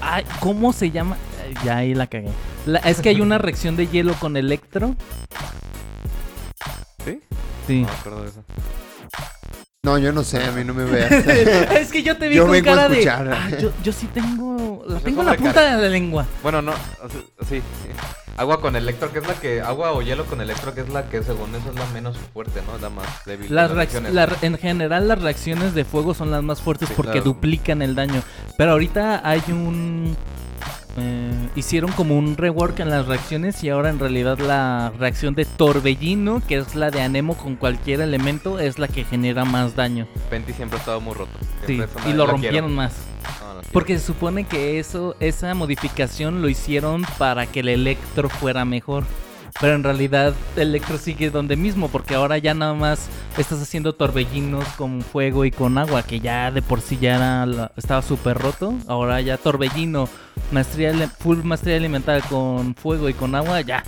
Ay, ¿cómo se llama? Ay, Ya ahí la cagué. La- es que hay una [LAUGHS] reacción de hielo con electro. ¿Sí? Sí. No me acuerdo de eso. No, yo no sé, a mí no me veas. [LAUGHS] es que yo te vi Yo con vengo a cara de. escuchar. "Ah, yo, yo sí tengo. La Pues tengo en la punta de la lengua. Bueno, no, o sea, sí, sí. Agua con electro, que es la que... Agua o hielo con electro, que es la que según eso es la menos fuerte, ¿no? La más débil. Las reacciones. la- en general, las reacciones de fuego son las más fuertes Sí, porque claro. duplican el daño. Pero ahorita hay un. eh, hicieron como un rework en las reacciones y ahora en realidad la reacción de torbellino, que es la de anemo con cualquier elemento, es la que genera más daño. Penti siempre ha estado muy roto. Sí, Siempre es una- y lo rompieron quiero. más. Quiero. Porque se supone que eso, esa modificación lo hicieron para que el electro fuera mejor. Pero en realidad el electro sigue donde mismo, porque ahora ya nada más estás haciendo torbellinos con fuego y con agua, que ya de por sí ya era estaba súper roto. Ahora ya torbellino, maestría, full maestría elemental con fuego y con agua, ya.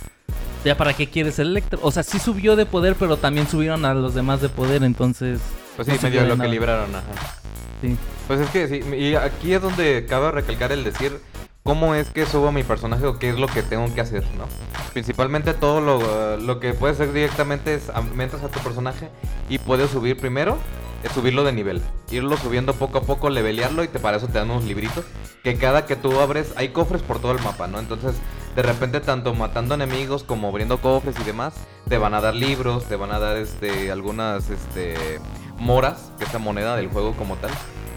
¿Ya para qué quieres el Electro? O sea, sí subió de poder, pero también subieron a los demás de poder, entonces... Pues sí, medio lo nada. que libraron, ajá. Sí. Pues es que sí, y aquí es donde cabe recalcar el decir cómo es que subo a mi personaje o qué es lo que tengo que hacer, ¿no? Principalmente todo lo, lo que puedes hacer directamente es aumentas a tu personaje y puedes subir primero, es subirlo de nivel, irlo subiendo poco a poco, levelearlo y te, para eso te dan unos libritos que cada que tú abres hay cofres por todo el mapa, ¿no? Entonces de repente tanto matando enemigos como abriendo cofres y demás, te van a dar libros, te van a dar este algunas este moras, que es la moneda del juego como tal.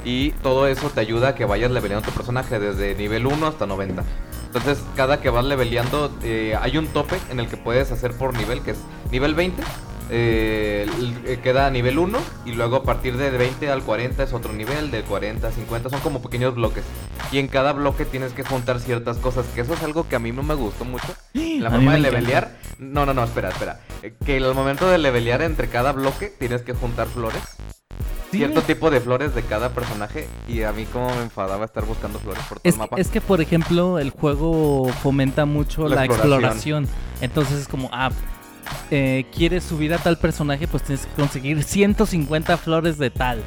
Y todo eso te ayuda a que vayas leveleando tu personaje desde nivel 1 hasta 90. Entonces, cada que vas leveleando, eh, hay un tope en el que puedes hacer por nivel, que es nivel 20. Eh, queda a nivel 1 y luego a partir de 20 al 40 es otro nivel, de 40 a 50 son como pequeños bloques. Y en cada bloque tienes que juntar ciertas cosas, que eso es algo que a mí no me gustó mucho. [GASPS] La forma de encanta. levelear, no, no, no, espera, espera. Eh, Que al momento de levelear entre cada bloque tienes que juntar flores Sí. cierto tipo de flores de cada personaje y a mí como me enfadaba estar buscando flores por todo Es, el mapa. es que, por ejemplo, el juego fomenta mucho La la, exploración. exploración. Entonces es como, ah, eh, quieres subir a tal personaje, pues tienes que conseguir 150 flores de tal.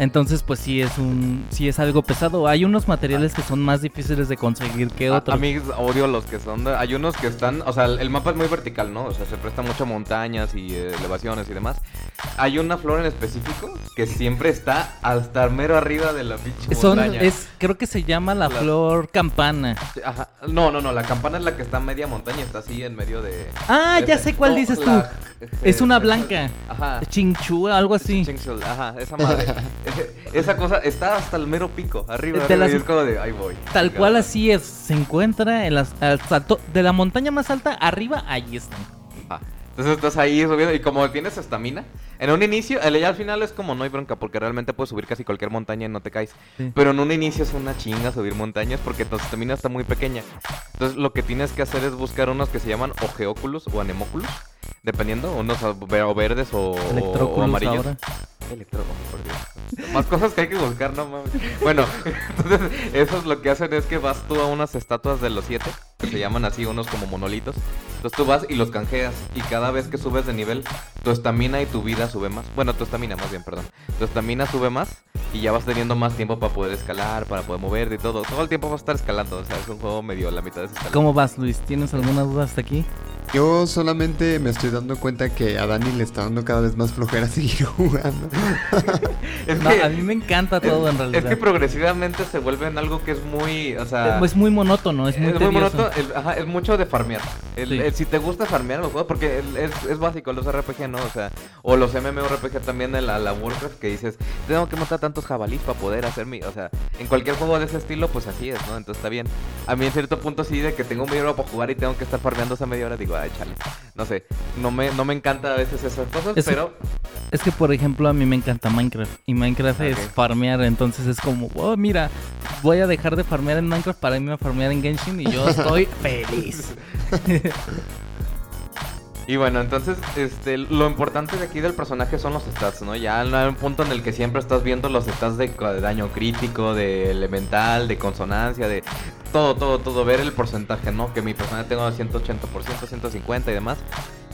Entonces, pues sí es un, sí es algo pesado. Hay unos materiales que son más difíciles de conseguir que A- otros. A, mí odio los que son de- hay unos que están, o sea, el, el mapa es muy vertical, ¿no? O sea, se presta mucho a montañas y eh, elevaciones y demás. Hay una flor en específico que siempre está hasta mero arriba de la pinche Son, montaña. es, creo que se llama la La- flor campana. Ajá. No, no, no, la campana es la que está a media montaña, está así en medio de... Ah, de ya ese- sé cuál no, dices la- Es una blanca. Ajá. Chinchua, algo así. Chingsul, Ajá, esa madre. [LAUGHS] [LAUGHS] Esa cosa está hasta el mero pico, arriba, De arriba, las- y es como de, ahí voy. Tal cual así es. Se encuentra en las, de la montaña más alta arriba, ahí están. Ajá. Entonces estás ahí subiendo y como tienes estamina, en un inicio, el, ya al final es como no hay bronca porque realmente puedes subir casi cualquier montaña y no te caes. Sí. Pero en un inicio es una chinga subir montañas porque tu estamina está muy pequeña. Entonces lo que tienes que hacer es buscar unos que se llaman ojeóculos o anemóculos, dependiendo, unos o ver- o verdes o, o amarillos. ahora. Electro, por Dios. Más cosas que hay que buscar, no mames. Bueno, [LAUGHS] entonces, eso es lo que hacen es que vas tú a unas estatuas de los siete, que se llaman así, unos como monolitos. Entonces tú vas y los canjeas, y cada vez que subes de nivel, tu estamina y tu vida sube más. Bueno, tu estamina más bien, perdón. Tu estamina sube más, y ya vas teniendo más tiempo para poder escalar, para poder moverte y todo. Todo el tiempo vas a estar escalando, o sea, es un juego medio la mitad de esa escala. ¿Cómo vas, Luis? ¿Tienes alguna duda hasta aquí? Yo solamente me estoy dando cuenta que a Dani le está dando cada vez más flojera [LAUGHS] seguir jugando. Es No, que, a mí me encanta todo en es realidad. que progresivamente se vuelve en algo que es muy, o sea... Es muy monótono, es muy Es muy monótono, el- ajá, es mucho de farmear. El- Sí. el- si te gusta farmear los juegos, porque el- es, es básico los RPG, ¿no? O sea, o los MMORPG también, de la, la Warcraft, que dices, tengo que matar tantos jabalís para poder hacer mi. O sea, en cualquier juego de ese estilo, pues así es, ¿no? Entonces está bien. A mí en cierto punto sí, de que tengo media hora para jugar y tengo que estar farmeando esa media hora, digo, ay, chale. No sé, no me, no me encanta a veces esas cosas, pero. Es que, por ejemplo, a mí me encanta Minecraft. Y Minecraft es farmear. Entonces es como, oh, mira, voy a dejar de farmear en Minecraft para irme a farmear en Genshin. Y yo estoy [LAUGHS] feliz. [LAUGHS] Y bueno, entonces, este, lo importante de aquí del personaje son los stats, ¿no? Ya hay un punto en el que siempre estás viendo los stats de, de daño crítico, de elemental, de consonancia, de todo, todo, todo, ver el porcentaje, ¿no? Que mi personaje tenga 180%, 150 y demás.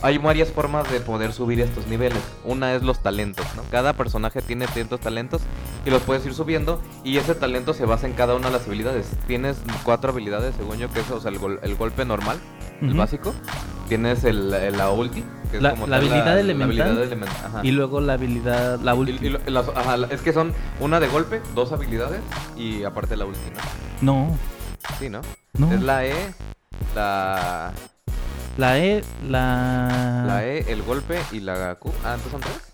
Hay varias formas de poder subir estos niveles. Una es los talentos, ¿no? Cada personaje tiene ciertos talentos y los puedes ir subiendo y ese talento se basa en cada una de las habilidades. Tienes cuatro habilidades, según yo, que es o sea, el, gol- el golpe normal, el básico. Tienes el, el- la ulti, que es La- como la tal habilidad la elemental. habilidad elemental, ajá. Y luego la habilidad, la Y- última. y lo- las- ajá, la- es que son una de golpe, dos habilidades y aparte la ulti, ¿no? No, Sí, ¿no? no. Es la E, la, La E, la... la E, el golpe y la Q. Ah, entonces son tres.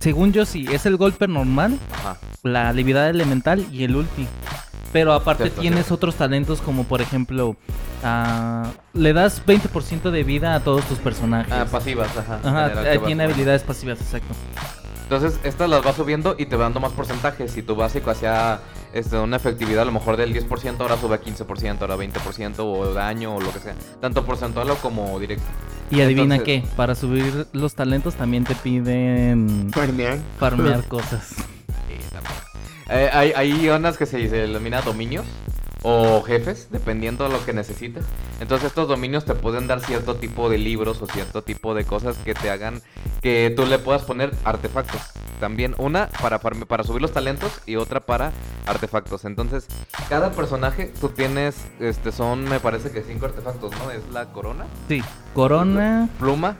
Según yo sí, es el golpe normal, Ajá. la habilidad elemental y el ulti. Pero aparte Cierto, tienes cierto. otros talentos como por ejemplo, ah, le das 20% de vida a todos tus personajes. Ah, pasivas, ajá. Ajá, general, eh, tiene habilidades pasivas, exacto. Entonces, estas las vas subiendo y te va dando más porcentajes. Si tu básico hacía este, una efectividad a lo mejor del 10%, ahora sube a 15%, ahora 20% o daño o lo que sea. Tanto porcentual o como directo. Y adivina Entonces- qué, para subir los talentos también te piden Farmear. farmear [LAUGHS] cosas. Eh, hay, hay unas que se, denomina dominios. o jefes, dependiendo de lo que necesites. Entonces estos dominios te pueden dar cierto tipo de libros o cierto tipo de cosas que te hagan que tú le puedas poner artefactos. También una para, para subir los talentos y otra para artefactos. Entonces, cada personaje tú tienes, este, son me parece que cinco artefactos, ¿no? Es la corona, Sí, corona. pluma,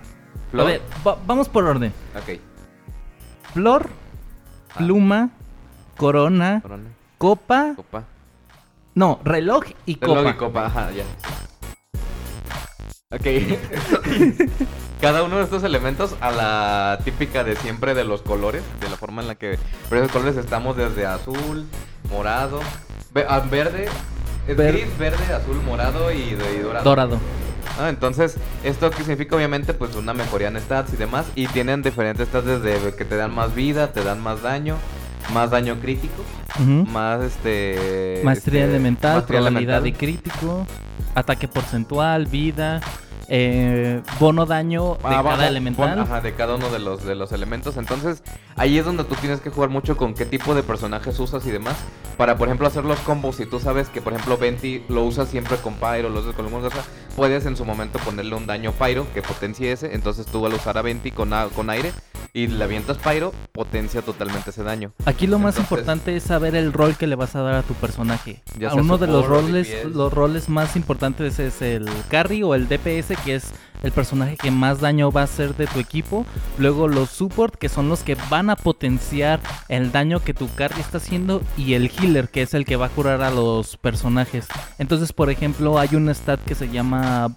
A ver, va- vamos por orden. Ok, Flor, Ah. Corona, corona, copa. copa. No, reloj y Reloj copa. y copa, ajá, ya. Ok. [LAUGHS] Cada uno de estos elementos a la típica de siempre de los colores, de la forma en la que... Pero esos colores estamos desde azul, morado, ah, verde, es Ver- gris, verde, azul, morado y, y dorado. Dorado. Ah, entonces, ¿esto qué significa? Obviamente, pues una mejoría en stats y demás. Y tienen diferentes stats desde que te dan más vida, te dan más daño, más daño crítico, más este... Maestría este, elemental, maestría probabilidad elemental. de crítico, ataque porcentual, vida, eh, bono daño de Ah, cada vamos, elemental. ajá, de cada uno de los, de los elementos. Entonces, ahí es donde tú tienes que jugar mucho con qué tipo de personajes usas y demás. Para, por ejemplo, hacer los combos. Si tú sabes que, por ejemplo, Venti lo usas siempre con Pyro, lo usas con puedes en su momento ponerle un daño Pyro que potencie ese. Entonces tú al usar a Venti con, con aire y le avientas Pyro, potencia totalmente ese daño. Aquí lo más Entonces- importante es saber el rol que le vas a dar a tu personaje. Ya A uno de los roles, los roles más importantes es el carry o el DPS, que es el personaje que más daño va a hacer de tu equipo. Luego los support, que son los que van a potenciar el daño que tu carry está haciendo. Y el healer, que es el que va a curar a los personajes. Entonces, por ejemplo, hay un stat que se llama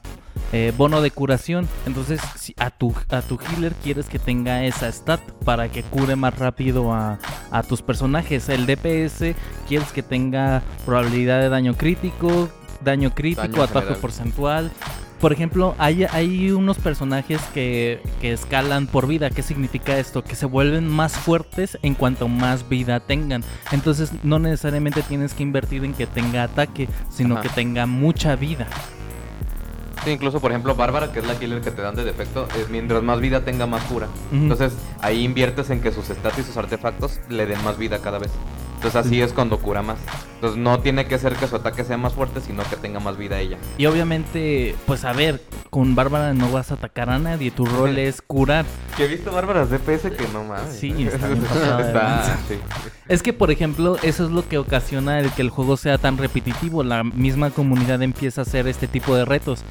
eh, bono de curación. Entonces, si a tu, a tu healer quieres que tenga esa stat para que cure más rápido a, a tus personajes. El DPS quieres que tenga probabilidad de daño crítico, daño crítico, Daño ataque general. porcentual. Por ejemplo, hay, hay unos personajes que, que escalan por vida. ¿Qué significa esto? Que se vuelven más fuertes en cuanto más vida tengan. Entonces no necesariamente tienes que invertir en que tenga ataque, sino Ajá. que tenga mucha vida. Sí, incluso, por ejemplo, Bárbara, que es la killer que te dan de defecto, es mientras más vida tenga más cura. Entonces, ahí inviertes en que sus stats y sus artefactos le den más vida cada vez. Entonces, así es cuando cura más. Entonces, no tiene que ser que su ataque sea más fuerte, sino que tenga más vida ella. Y obviamente, pues a ver, con Bárbara no vas a atacar a nadie, tu rol es curar. [LAUGHS] Que he visto Bárbaras DPS que no mames. Sí, está bien [LAUGHS] pasada Está- sí. Es que, por ejemplo, eso es lo que ocasiona el que el juego sea tan repetitivo. La misma comunidad empieza a hacer este tipo de retos.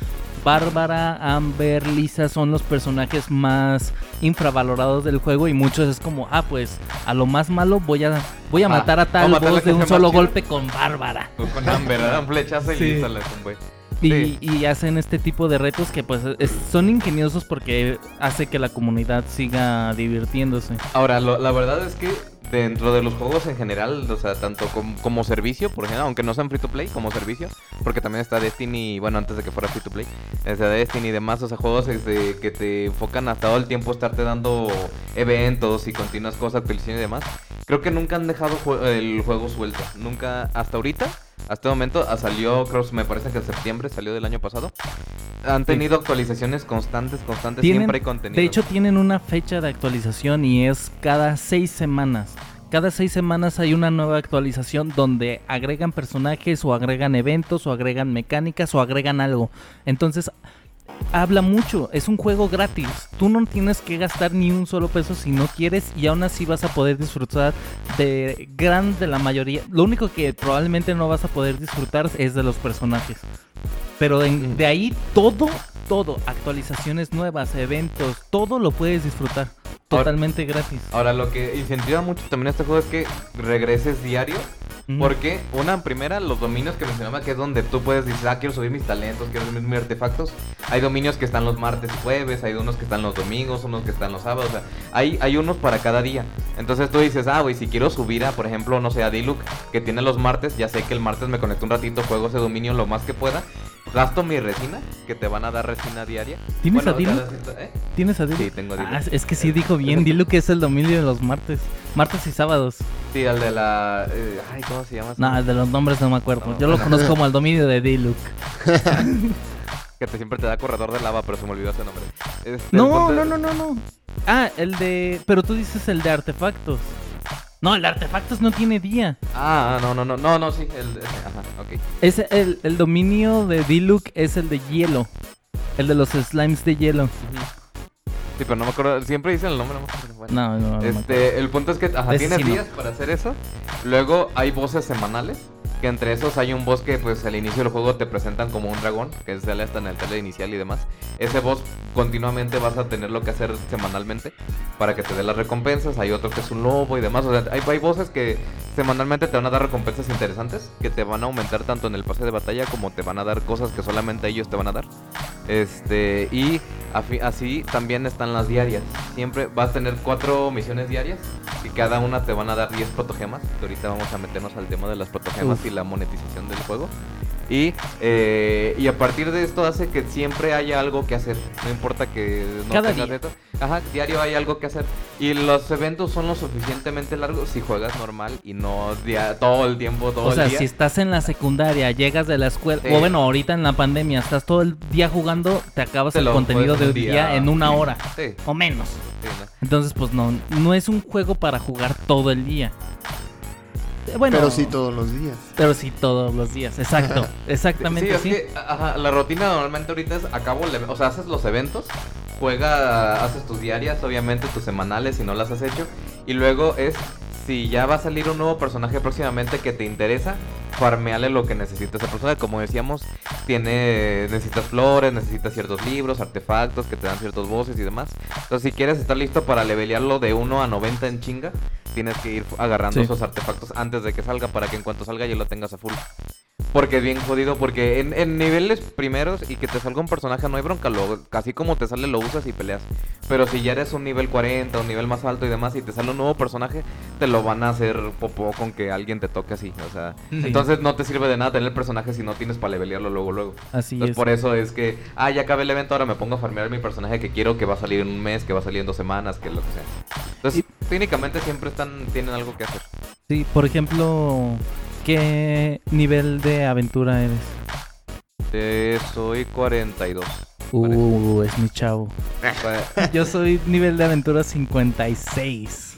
Bárbara, Amber, Lisa son los personajes más infravalorados del juego y muchos es como, ah, pues a lo más malo voy a voy a Ah, matar a tal a boss de un solo golpe con Bárbara. Pues con Amber, un flechazo y Sí. listo, le tumbé. Y, Sí. y hacen este tipo de retos que pues es- son ingeniosos porque hace que la comunidad siga divirtiéndose. Ahora, lo- la verdad es que dentro de los juegos en general, o sea, tanto com- como, servicio, por ejemplo, aunque no sean free to play, como servicio, porque también está Destiny, bueno, antes de que fuera free to play, Destiny y demás, o sea, juegos este, que te enfocan a todo el tiempo estarte dando eventos y continuas cosas, actualizaciones y demás. Creo que nunca han dejado jue- el juego suelto, nunca, hasta ahorita. Hasta este momento ah, salió, creo, me parece que en septiembre salió del año pasado. Han tenido actualizaciones constantes, constantes, Tienen- siempre hay contenido. De hecho, tienen una fecha de actualización y es cada seis semanas. Cada seis semanas hay una nueva actualización donde agregan personajes o agregan eventos o agregan mecánicas o agregan algo. Entonces, habla mucho. Es un juego gratis. Tú no tienes que gastar ni un solo peso si no quieres y aún así vas a poder disfrutar de gran de la mayoría. Lo único que probablemente no vas a poder disfrutar es de los personajes. Pero de ahí todo, todo, actualizaciones nuevas, eventos, todo lo puedes disfrutar Ahora- totalmente gratis. Ahora, lo que incentiva mucho también este juego es que regreses diario. Porque, una, primera, los dominios que mencionaba, que es donde tú puedes decir, ah, quiero subir mis talentos, quiero subir mis artefactos. Hay dominios que están los martes y jueves, hay unos que están los domingos, unos que están los sábados. O sea, hay, hay unos para cada día. Entonces tú dices, ah, güey, si quiero subir a, por ejemplo, no sé, a Diluc, que tiene los martes, ya sé que el martes me conecto un ratito, juego ese dominio lo más que pueda. Gasto mi resina, que te van a dar resina diaria. ¿Tienes a cada Diluc? cierto- ¿eh? ¿Tienes a Diluc? Sí, tengo a. Ah, es que sí dijo bien, Diluc que es el dominio de los martes. Martes y sábados. Sí, el de la... eh, ay, ¿cómo se llama? No, el de los nombres no me acuerdo. No, Yo lo bueno. conozco como el dominio de Diluc. [LAUGHS] Que te, siempre te da corredor de lava, pero se me olvidó ese nombre. Este, No, no, no, no, no. Ah, el de... Pero tú dices el de artefactos. No, el artefactos no tiene día. Ah, no, no, no, no, no, sí, el, ajá, ok. Es el, el dominio de Diluc es el de hielo. El de los slimes de hielo. Sí, pero no me acuerdo, siempre dicen el nombre, no me acuerdo. Bueno. No, no, no. me acuerdo. Este, el punto es que ajá, Ese tienes sí no. días para hacer eso. Luego hay voces semanales. Que entre esos hay un boss que pues al inicio del juego te presentan como un dragón, que sale hasta en el tele inicial y demás. Ese boss continuamente vas a tenerlo que hacer semanalmente para que te dé las recompensas. Hay otro que es un lobo y demás. O sea, hay, hay voces que semanalmente te van a dar recompensas interesantes, que te van a aumentar tanto en el pase de batalla como te van a dar cosas que solamente ellos te van a dar. Este, y así también están las diarias. Siempre vas a tener cuatro misiones diarias y cada una te van a dar 10 protogemas. Que ahorita vamos a meternos al tema de las protogemas Uf. y la monetización del juego. Y, eh, y a partir de esto hace que siempre haya algo que hacer. No importa que no Cada tengas día. Ajá, diario hay algo que hacer. Y los eventos son lo suficientemente largos si juegas normal y no todo el tiempo, todo O sea, el día. si estás en la secundaria, llegas de la escuela, Sí. o bueno, ahorita en la pandemia, estás todo el día jugando, te acabas Te el contenido de un día, día. en una hora Sí, o menos. Entonces, pues no, no es un juego para jugar todo el día. Bueno, Pero sí todos los días. pero sí todos los días, exacto, [LAUGHS] exactamente Sí, sí. es que ajá, la rutina normalmente ahorita es acabo, el, o sea, haces los eventos, juega, haces tus diarias, obviamente tus semanales si no las has hecho, y luego es si ya va a salir un nuevo personaje próximamente que te interesa, farmeale lo que necesita esa persona. Como decíamos, tiene necesitas flores, necesitas ciertos libros, artefactos que te dan ciertos voces y demás. Entonces, si quieres estar listo para levelearlo de 1 a 90 en chinga, tienes que ir agarrando Sí. esos artefactos antes de que salga para que en cuanto salga ya lo tengas a full. Porque es bien jodido, porque en, en niveles primeros y que te salga un personaje no hay bronca, lo, casi como te sale lo usas y peleas. Pero si ya eres un nivel 40, un nivel más alto y demás, y te sale un nuevo personaje, te lo van a hacer popó con que alguien te toque así. O sea, Sí. entonces no te sirve de nada tener el personaje si no tienes para levelearlo luego, luego. Así Entonces es. por eso es que, ah, ya acabé el evento, ahora me pongo a farmear mi personaje que quiero que va a salir en un mes, que va a salir en dos semanas, que lo que sea. Entonces, técnicamente siempre están, tienen algo que hacer. Sí, por ejemplo, ¿qué nivel de aventura eres? Eh, soy 42. Uh, es mi chavo. [LAUGHS] Yo soy nivel de aventura 56.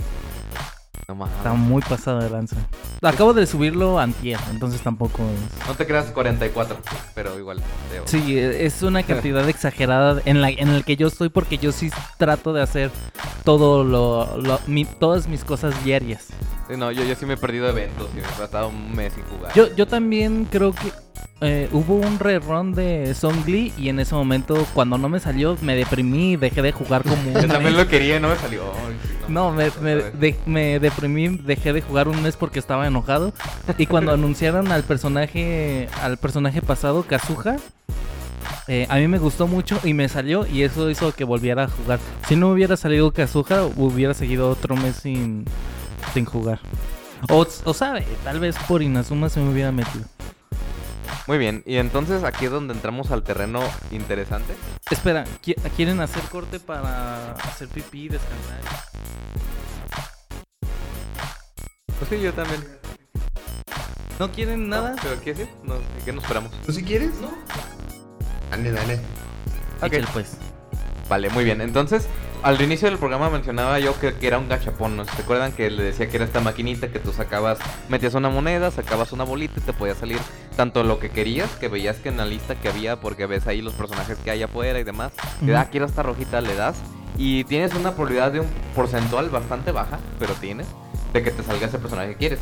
No mames. Está muy pasado de lanza. Acabo de subirlo antier, entonces tampoco es... No te creas 44, pero igual. te- Sí, es una cantidad [LAUGHS] exagerada en la en el que yo estoy porque yo sí trato de hacer todo lo, lo- mi- todas mis cosas diarias. Sí, no, yo, yo sí me he perdido eventos y me he pasado un mes sin jugar. Yo, yo también creo que eh, hubo un rerun de Songli y en ese momento cuando no me salió me deprimí y dejé de jugar como [LAUGHS] Yo un también mes. lo quería y no me salió. No, me, me, de- me deprimí, dejé de jugar un mes porque estaba enojado. Y cuando [LAUGHS] anunciaron al personaje, al personaje pasado, Kazuha, eh, a mí me gustó mucho y me salió y eso hizo que volviera a jugar. Si no hubiera salido Kazuha, hubiera seguido otro mes sin, sin jugar. O, o sabe, tal vez por Inazuma se me hubiera metido. Muy bien, y entonces aquí es donde entramos al terreno interesante. Espera, ¿qui- ¿quieren hacer corte para hacer pipí y descansar? Pues sí, yo también. ¿No quieren nada? ¿Pero qué decir? No, ¿Qué nos esperamos? ¿Tú si quieres? No. Dale, dale. Ok. Échale, pues. Vale, muy bien. Entonces, al inicio del programa mencionaba yo que, que era un gachapón, ¿no? ¿Se acuerdan que le decía que era esta maquinita que tú sacabas, metías una moneda, sacabas una bolita y te podía salir tanto lo que querías, que veías que en la lista que había, porque ves ahí los personajes que hay afuera y demás, te da, ah, quiero esta rojita, le das, y tienes una probabilidad de un porcentual bastante baja, pero tienes, de que te salga ese personaje que quieres.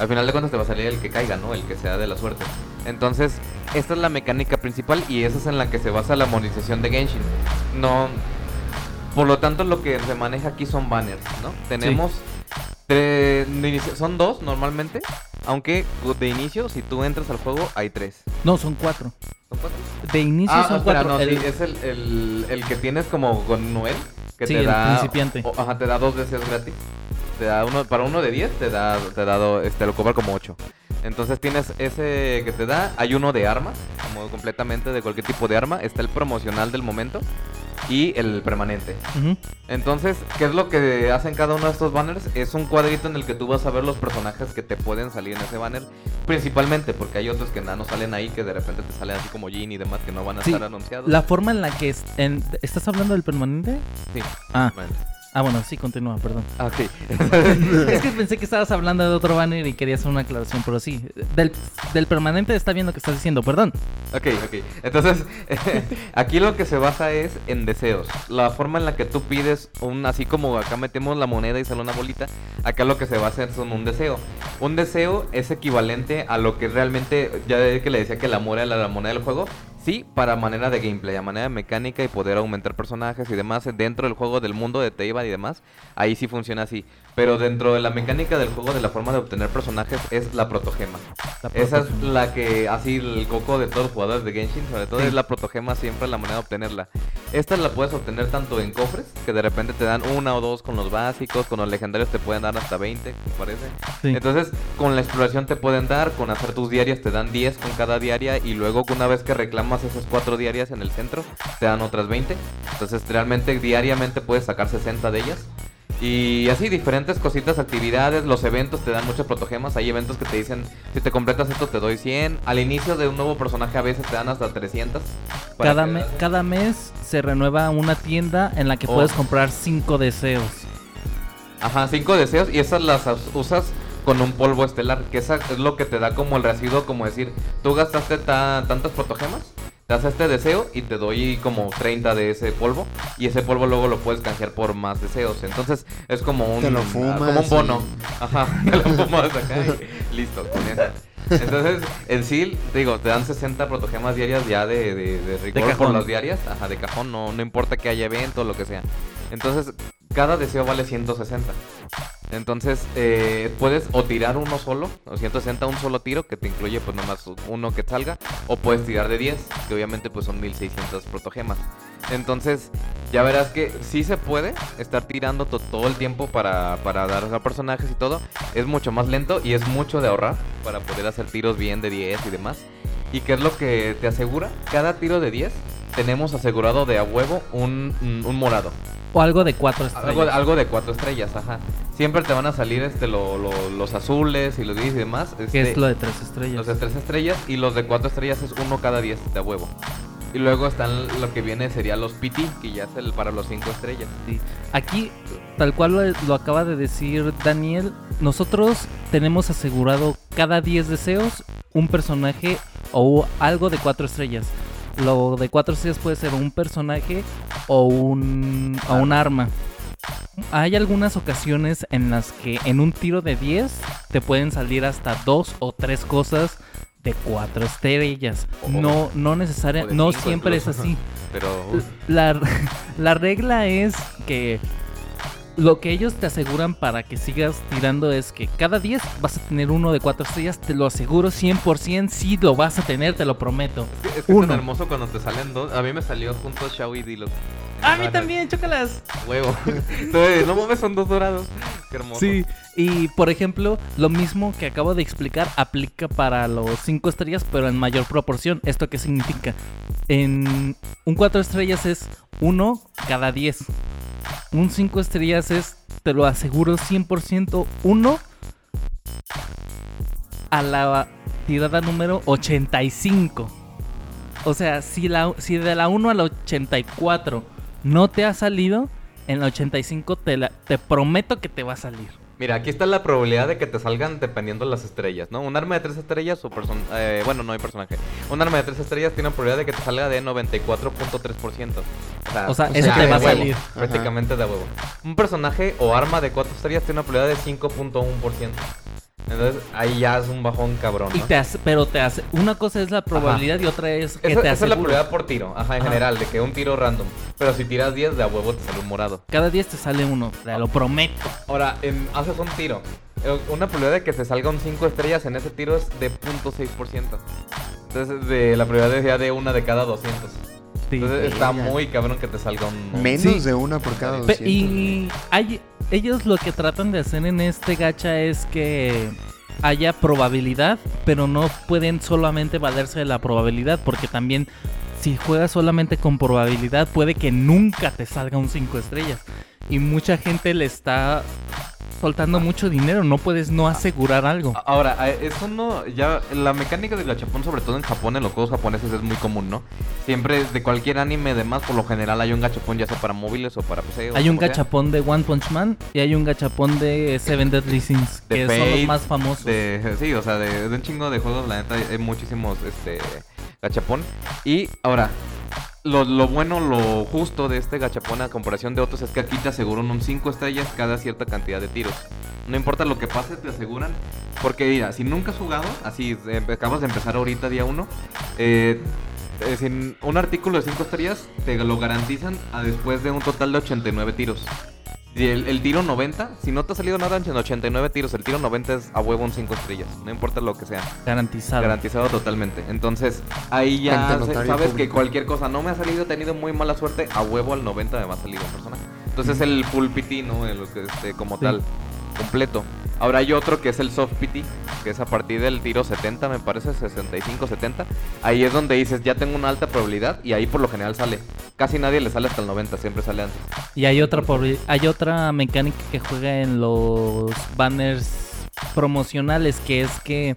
Al final de cuentas te va a salir el que caiga, ¿no? El que sea de la suerte. Entonces, esta es la mecánica principal y esa es en la que se basa la monetización de Genshin. No, por lo tanto, lo que se maneja aquí son banners, ¿no? Tenemos. tre- de inicio- son dos normalmente. Aunque de inicio, si tú entras al juego, hay tres. No, son cuatro. ¿Son cuatro? De inicio Ah, son espera, cuatro. no, El- sí, es el, el, el que tienes como con Noel. Que Sí, te el da. principiante. o- ajá, te da dos deseos gratis. Te da uno, para uno de 10 te da, te da do- este, lo cobra como 8. Entonces tienes ese que te da, hay uno de armas, como completamente de cualquier tipo de arma, está el promocional del momento y el permanente. Entonces, ¿qué es lo que hacen cada uno de estos banners? Es un cuadrito en el que tú vas a ver los personajes que te pueden salir en ese banner. Principalmente porque hay otros que nada no salen ahí, que de repente te salen así como Jin y demás que no van a Sí, estar anunciados. La forma en la que... es- en- ¿Estás hablando del permanente? Sí, Ah, bueno. Ah, bueno, sí, continúa, perdón. Ah, Ok. [LAUGHS] es que pensé que estabas hablando de otro banner y quería hacer una aclaración, pero sí. Del, del permanente está bien lo que estás diciendo, perdón. Ok, ok. Entonces, [LAUGHS] aquí lo que se basa es en deseos. La forma en la que tú pides un, así como acá metemos la moneda y sale una bolita, acá lo que se basa es en un deseo. Un deseo es equivalente a lo que realmente, ya que le decía que el amor era la moneda del juego, sí, para manera de gameplay, a manera de mecánica y poder aumentar personajes y demás dentro del juego del mundo de Teiba y demás, ahí sí funciona así. Pero dentro de la mecánica del juego, de la forma de obtener personajes, es la protogema. La Esa es la que, así, el coco de todos los jugadores de Genshin, sobre todo, Sí. es la protogema siempre la manera de obtenerla. Esta la puedes obtener tanto en cofres, que de repente te dan una o dos con los básicos, con los legendarios te pueden dar hasta 20, me parece. Sí. Entonces, con la exploración te pueden dar, con hacer tus diarias te dan 10 con cada diaria, y luego una vez que reclamas esas cuatro diarias en el centro, te dan otras 20. Entonces, realmente diariamente puedes sacar 60 de ellas. Y así, diferentes cositas, actividades, los eventos te dan muchas protogemas. Hay eventos que te dicen, si te completas esto te doy 100. Al inicio de un nuevo personaje a veces te dan hasta 300. para Cada, me- cada mes se renueva una tienda en la que Oh. puedes comprar cinco deseos. Ajá, 5 deseos y esas las us- usas con un polvo estelar, que esa es lo que te da como el residuo, como decir, tú gastaste ta- tantas protogemas, te haces este deseo y te doy como 30 de ese polvo y ese polvo luego lo puedes canjear por más deseos. Entonces es como un Te lo fumas como un bono. y- [LAUGHS] Ajá, te lo fumas acá y listo con. Entonces, en sí, te digo, te dan 60 protogemas diarias ya de, de, de rigor cajón. las diarias. Ajá, de cajón, no, no importa que haya evento o lo que sea. Entonces, cada deseo vale 160. Entonces, eh, puedes o tirar uno solo, o 160 un solo tiro, que te incluye pues nomás uno que salga, o puedes tirar de 10, que obviamente pues son 1600 protogemas. Entonces, ya verás que sí se puede estar tirando to- todo el tiempo para, para dar a personajes y todo. Es mucho más lento y es mucho de ahorrar para poder hacer tiros bien de 10 y demás. ¿Y qué es lo que te asegura? Cada tiro de 10 tenemos asegurado de a huevo un- un morado. O algo de cuatro estrellas. Algo, algo de cuatro estrellas, ajá. Siempre te van a salir este lo- lo- los azules y los 10 y demás. que este, es lo de tres estrellas. los de tres estrellas y los de cuatro estrellas es uno cada 10 de huevo. Y luego están lo que viene sería los PT, que ya es el para los cinco estrellas. Sí. Aquí, tal cual lo, lo acaba de decir Daniel, nosotros tenemos asegurado cada 10 deseos un personaje o algo de 4 estrellas. Lo de 4 estrellas puede ser un personaje o un, o un arma. Hay algunas ocasiones en las que en un tiro de 10 te pueden salir hasta 2 o 3 cosas de 4 estrellas. O- No, no no siempre incluso. es así. [LAUGHS] Pero La, [LAUGHS] la regla es que lo que ellos te aseguran para que sigas tirando es que cada 10 vas a tener uno de 4 estrellas, te lo aseguro 100%, sí lo vas a tener, te lo prometo. es que es que es Uno. tan hermoso cuando te salen dos. A mí me salió junto Shao y Dilo. A mí también, chócalas. Huevo. [LAUGHS] Entonces, no mames, son dos dorados. Qué hermoso. Sí, y por ejemplo, lo mismo que acabo de explicar aplica para los 5 estrellas, pero en mayor proporción. ¿Esto qué significa? En un 4 estrellas es 1 cada 10. Un 5 estrellas es, te lo aseguro 100%, 1 a la tirada número 85. O sea, si, la, si de la 1 a la 84 no te ha salido, en la 85 te, la- te prometo que te va a salir. Mira, aquí está la probabilidad de que te salgan dependiendo de las estrellas, ¿no? Un arma de tres estrellas o person eh, bueno, no hay personaje. Un arma de tres estrellas tiene una probabilidad de que te salga de 94.3%. O sea, O sea, eso te va a salir. Prácticamente de huevo. Un personaje o arma de cuatro estrellas tiene una probabilidad de 5.1%. Entonces, ahí ya es un bajón cabrón, Y te hace, pero te hace, una cosa es la probabilidad y otra es que Esa, te esa es la probabilidad por tiro, ajá, en Ajá. general, de que un tiro random. Pero si tiras 10, de a huevo te sale un morado. Cada 10 te sale uno, te lo prometo. Ahora, en- haces un tiro. Eh, Una probabilidad de que te salga un 5 estrellas en ese tiro es de 0.6%. Entonces, de la probabilidad sería de una de cada 200. Sí. Entonces, está muy cabrón que te salga un... Menos Sí. de una por cada Pe- 200. Y hay, ellos lo que tratan de hacer en este gacha es que haya probabilidad, pero no pueden solamente valerse de la probabilidad, porque también si juegas solamente con probabilidad puede que nunca te salga un 5 estrellas. Y mucha gente le está soltando mucho dinero, no puedes no asegurar algo. Ahora, eso no, ya, la mecánica del gachapón, sobre todo en Japón, en los juegos japoneses es muy común, ¿no? Siempre, de cualquier anime, demás, por lo general hay un gachapón, ya sea para móviles o para PC. o Hay un sea. gachapón de One Punch Man y hay un gachapón de Seven Deadly Sins, que son los más famosos. De, sí, o sea, de, de un chingo de juegos, la neta, hay muchísimos, este, gachapón. Y ahora, lo, lo bueno, lo justo de este gachapón a comparación de otros es que aquí te aseguran un 5 estrellas cada cierta cantidad de tiros. No importa lo que pase, te aseguran. Porque mira, si nunca has jugado, así eh, acabas de empezar ahorita día 1, eh, eh, un artículo de 5 estrellas te lo garantizan a después de un total de 89 tiros. Y el, el tiro 90, si no te ha salido nada en 89 tiros, el tiro 90 es a huevo un 5 estrellas, no importa lo que sea. Garantizado. Garantizado totalmente. Entonces, ahí ya sabes que cualquier cosa no me ha salido, he tenido muy mala suerte, a huevo al 90 me va a salir un personaje. Entonces, el full PT, ¿no? El, este, como Sí. tal, completo. Ahora hay otro que es el soft PT, que es a partir del tiro 70, me parece, 65, 70. Ahí es donde dices, ya tengo una alta probabilidad y ahí por lo general sale. Casi nadie le sale hasta el 90, siempre sale antes. Y hay otra hay otra mecánica que juega en los banners promocionales que es que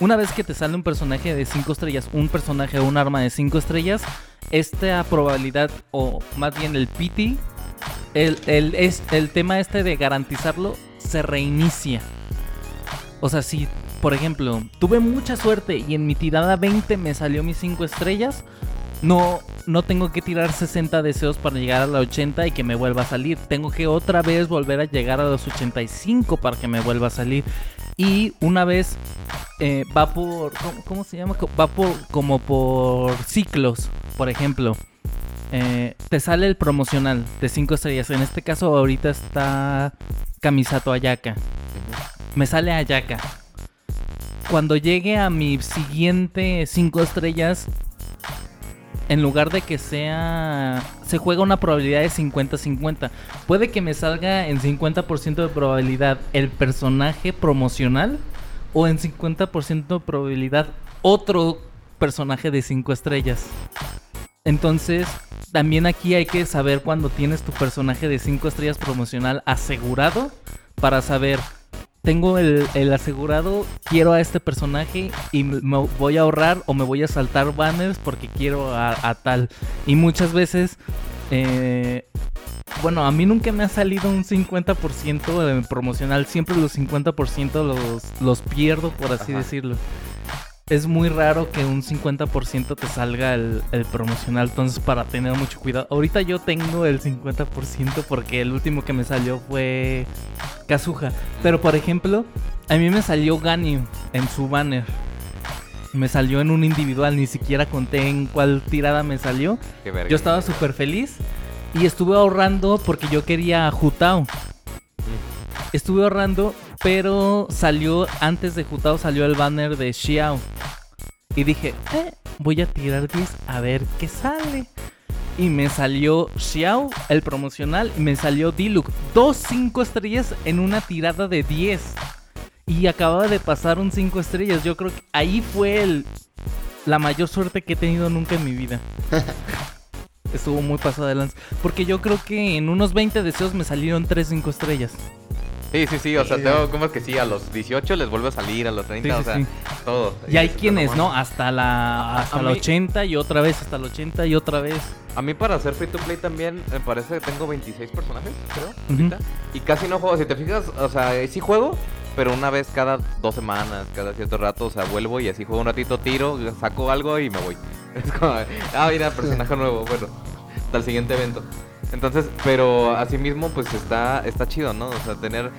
una vez que te sale un personaje de 5 estrellas, un personaje o un arma de 5 estrellas, esta probabilidad o más bien el PT el, el, es, el tema este de garantizarlo se reinicia. O sea, si por ejemplo, tuve mucha suerte y en mi tirada 20 me salió mis 5 estrellas, no, no tengo que tirar 60 deseos para llegar a la 80 y que me vuelva a salir. Tengo que otra vez volver a llegar a los 85 para que me vuelva a salir. Y una vez eh, va por. ¿cómo, se llama? Va por como por ciclos. Por ejemplo, eh, te sale el promocional de 5 estrellas. En este caso, ahorita está Kamisato Ayaka. Me sale Ayaka. Cuando llegue a mi siguiente 5 estrellas, en lugar de que sea. Se juega una probabilidad de 50-50. Puede que me salga en 50% de probabilidad el personaje promocional. O en 50% de probabilidad otro personaje de 5 estrellas. Entonces, también aquí hay que saber cuando tienes tu personaje de 5 estrellas promocional asegurado. Para saber, tengo el, el asegurado, quiero a este personaje y me voy a ahorrar o me voy a saltar banners porque quiero a, a tal. Y muchas veces, eh, bueno, a mí nunca me ha salido un 50% de promocional. Siempre los 50% los, los pierdo, por así Ajá. decirlo. Es muy raro que un 50% te salga el, el promocional, entonces para tener mucho cuidado. Ahorita yo tengo el 50% porque el último que me salió fue Kazuha. Pero por ejemplo, a mí me salió Ganyu en su banner. Me salió en un individual, ni siquiera conté en cuál tirada me salió. Verga. Yo estaba súper feliz y estuve ahorrando porque yo quería Jutao. Estuve ahorrando, pero salió, antes de Jutao salió el banner de Xiao. Y dije, eh, voy a tirar 10 a ver qué sale. Y me salió Xiao, el promocional, y me salió Diluc. Dos 5 estrellas en una tirada de 10. Y acababa de pasar un 5 estrellas. Yo creo que ahí fue el, la mayor suerte que he tenido nunca en mi vida. [LAUGHS] Estuvo muy pasado de lanza. Porque yo creo que en unos 20 deseos me salieron 3 5 estrellas. Sí, sí, sí, o sea, tengo como que sí, a los 18 les vuelve a salir, a los 30, Sí, sí, o sea, sí. todo. Y hay quienes, ¿no? Hasta la, hasta a la mí- 80 y otra vez hasta la 80 y otra vez. A mí para hacer free to play también me parece que tengo 26 personajes, creo, ahorita. Y casi no juego, si te fijas, o sea, sí juego, pero una vez cada dos semanas, cada cierto rato, o sea, vuelvo y así juego un ratito, tiro, saco algo y me voy. [LAUGHS] Es como, ah, mira, personaje nuevo, bueno, hasta el siguiente evento. Entonces, pero asimismo, pues está, está chido, ¿no? O sea, tener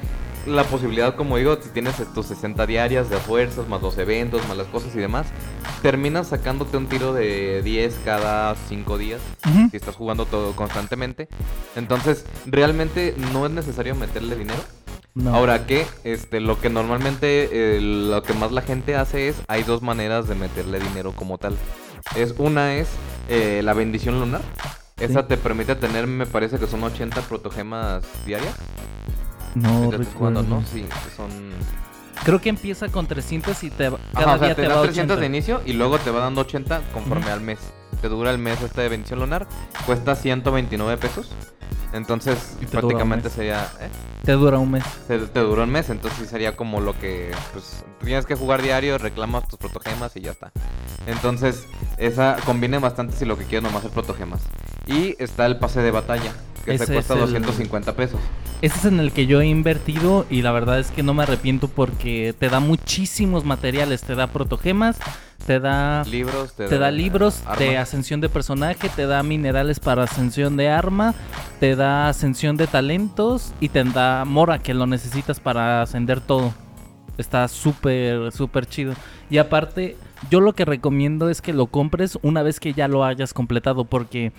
la posibilidad, como digo, si tienes tus 60 diarias de fuerzas, más los eventos, más las cosas y demás, terminas sacándote un tiro de 10 cada 5 días Ujú. si estás jugando todo constantemente. Entonces, realmente no es necesario meterle dinero. No. Ahora que este lo que normalmente eh, lo que más la gente hace es hay dos maneras de meterle dinero como tal. Es una es eh, la bendición lunar. Esa te permite tener, me parece que son 80 protogemas diarias. no recuerdo. ¿no? Sí, son Creo que empieza con 300 y te, va- cada Ajá, o sea, día te, te, da va 300 80. de inicio y luego te va dando 80 conforme al mes. Te dura el mes este de bendición lunar. Cuesta 129 pesos. Entonces, dura prácticamente sería. ¿eh? Te dura un mes. Te, te duró un mes, entonces sería como lo que. Pues tienes que jugar diario, reclamas tus protogemas y ya está. Entonces, esa conviene bastante si lo que quieres nomás es protogemas. Y está el pase de batalla, que Ese se cuesta es el- 250 pesos. Ese es en el que yo he invertido y la verdad es que no me arrepiento porque te da muchísimos materiales. Te da protogemas, te da, Libros, te, te da libros de ascensión de personaje, te da minerales para ascensión de arma, te da ascensión de talentos y te da mora que lo necesitas para ascender todo. Está súper, súper chido. Y aparte, yo lo que recomiendo es que lo compres una vez que ya lo hayas completado porque...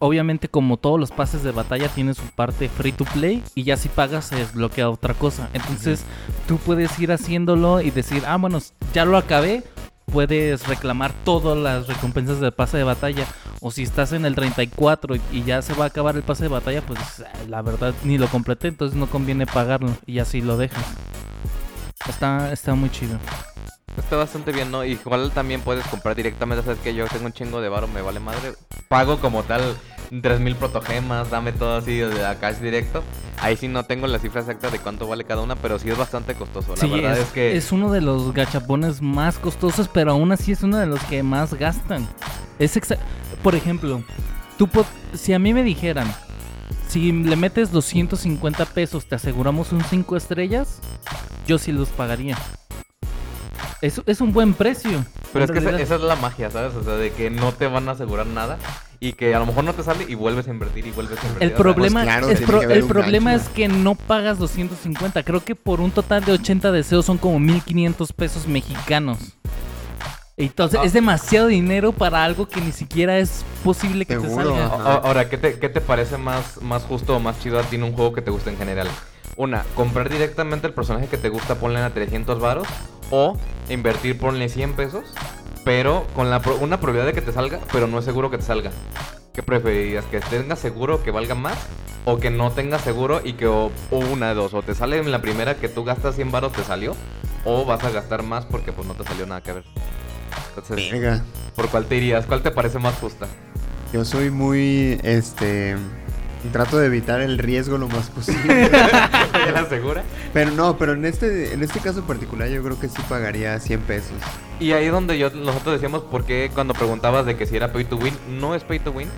Obviamente como todos los pases de batalla tiene su parte free to play y ya si pagas se desbloquea otra cosa. Entonces tú puedes ir haciéndolo y decir, ah bueno, ya lo acabé, puedes reclamar todas las recompensas del pase de batalla. O si estás en el 34 y- ya se va a acabar el pase de batalla, pues la verdad ni lo completé, entonces no conviene pagarlo y así lo dejas. Está, está muy chido. Está bastante bien, ¿no? Igual también puedes comprar directamente, sabes que yo tengo un chingo de varo, me vale madre. Pago como tal 3000 protogemas, dame todo así de a cash directo. Ahí sí no tengo la cifra exacta de cuánto vale cada una, pero sí es bastante costoso. La Sí, verdad es, es, que es uno de los gachapones más costosos, pero aún así es uno de los que más gastan. Es exa- Por ejemplo, tú po- si a mí me dijeran, si le metes 250 pesos, te aseguramos un 5 estrellas, yo sí los pagaría. Es, es un buen precio. Pero es que esa, es la magia, ¿sabes? O sea, de que no te van a asegurar nada y que a lo mejor no te sale y vuelves a invertir y vuelves a invertir. El problema, pues claro, es pro- el problema gancho. es que no pagas 250. Creo que por un total de 80 deseos son como 1500 pesos mexicanos. Entonces Ah. es demasiado dinero para algo que ni siquiera es posible que te salga. Ahora, ¿qué te, qué te parece más, más justo o más chido a ti en un juego que te gusta en general? Una, comprar directamente el personaje que te gusta, ponle a 300 varos. O invertir, ponle 100 pesos. Pero con la pro- una probabilidad de que te salga, pero no es seguro que te salga. ¿Qué preferirías? ¿Que tengas seguro que valga más? ¿O que no tengas seguro y que o, o una de dos? O te sale en la primera que tú gastas 100 varos, te salió. O vas a gastar más porque pues no te salió nada que ver. Entonces, Verga. ¿por cuál te irías? ¿Cuál te parece más justa? Yo soy muy, este... Trato de evitar el riesgo lo más posible. [LAUGHS] ¿Ya la segura? pero no, pero en este, en este caso particular yo creo que sí pagaría 100 pesos. Y ahí donde yo, nosotros decíamos por qué cuando preguntabas de que si era pay to win, no es pay to win.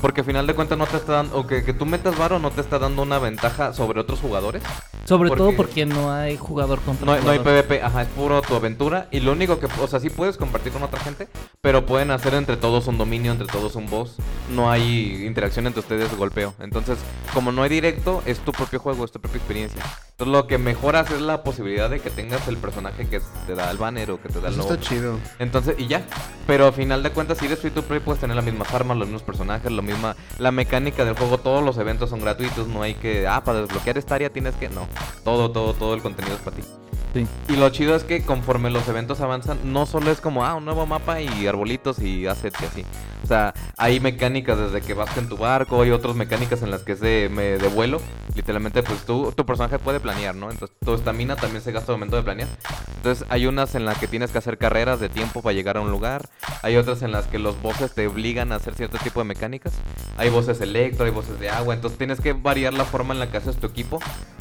Porque al final de cuentas no te está dando, o que, que tú metas varo no te está dando una ventaja sobre otros jugadores. Sobre porque- todo porque no hay jugador contra No, hay- no hay. PvP, ajá, es puro tu aventura. Y lo único que, o sea, sí puedes compartir con otra gente, pero pueden hacer entre todos un dominio, entre todos un boss. No hay interacción entre ustedes, golpeo. Entonces, como no hay directo, es tu propio juego, es tu propia experiencia. Entonces, lo que mejoras es la posibilidad de que tengas el personaje que te da el banner o que te da el Eso logo. está chido. Entonces, y ya. Pero al final de cuentas, si eres free to play, puedes tener las mismas armas, los mismos personajes, lo misma. La mecánica del juego, todos los eventos son gratuitos. No hay que. Ah, para desbloquear esta área tienes que. No. Todo, todo, todo el contenido es para ti. Sí. Y lo chido es que conforme los eventos avanzan, no solo es como, ah, un nuevo mapa y arbolitos y assets y así. O sea, hay mecánicas desde que vas en tu barco, hay otras mecánicas en las que es de, me- de vuelo. Literalmente, pues tú, tu personaje puede planear, ¿no? Entonces, tu estamina también se gasta momento de planear. Entonces, hay unas en las que tienes que hacer carreras de tiempo para llegar a un lugar. Hay otras en las que los bosses te obligan a hacer cierto tipo de mecánicas. Hay voces electro, hay voces de agua. Entonces, tienes que variar la forma en la que haces tu equipo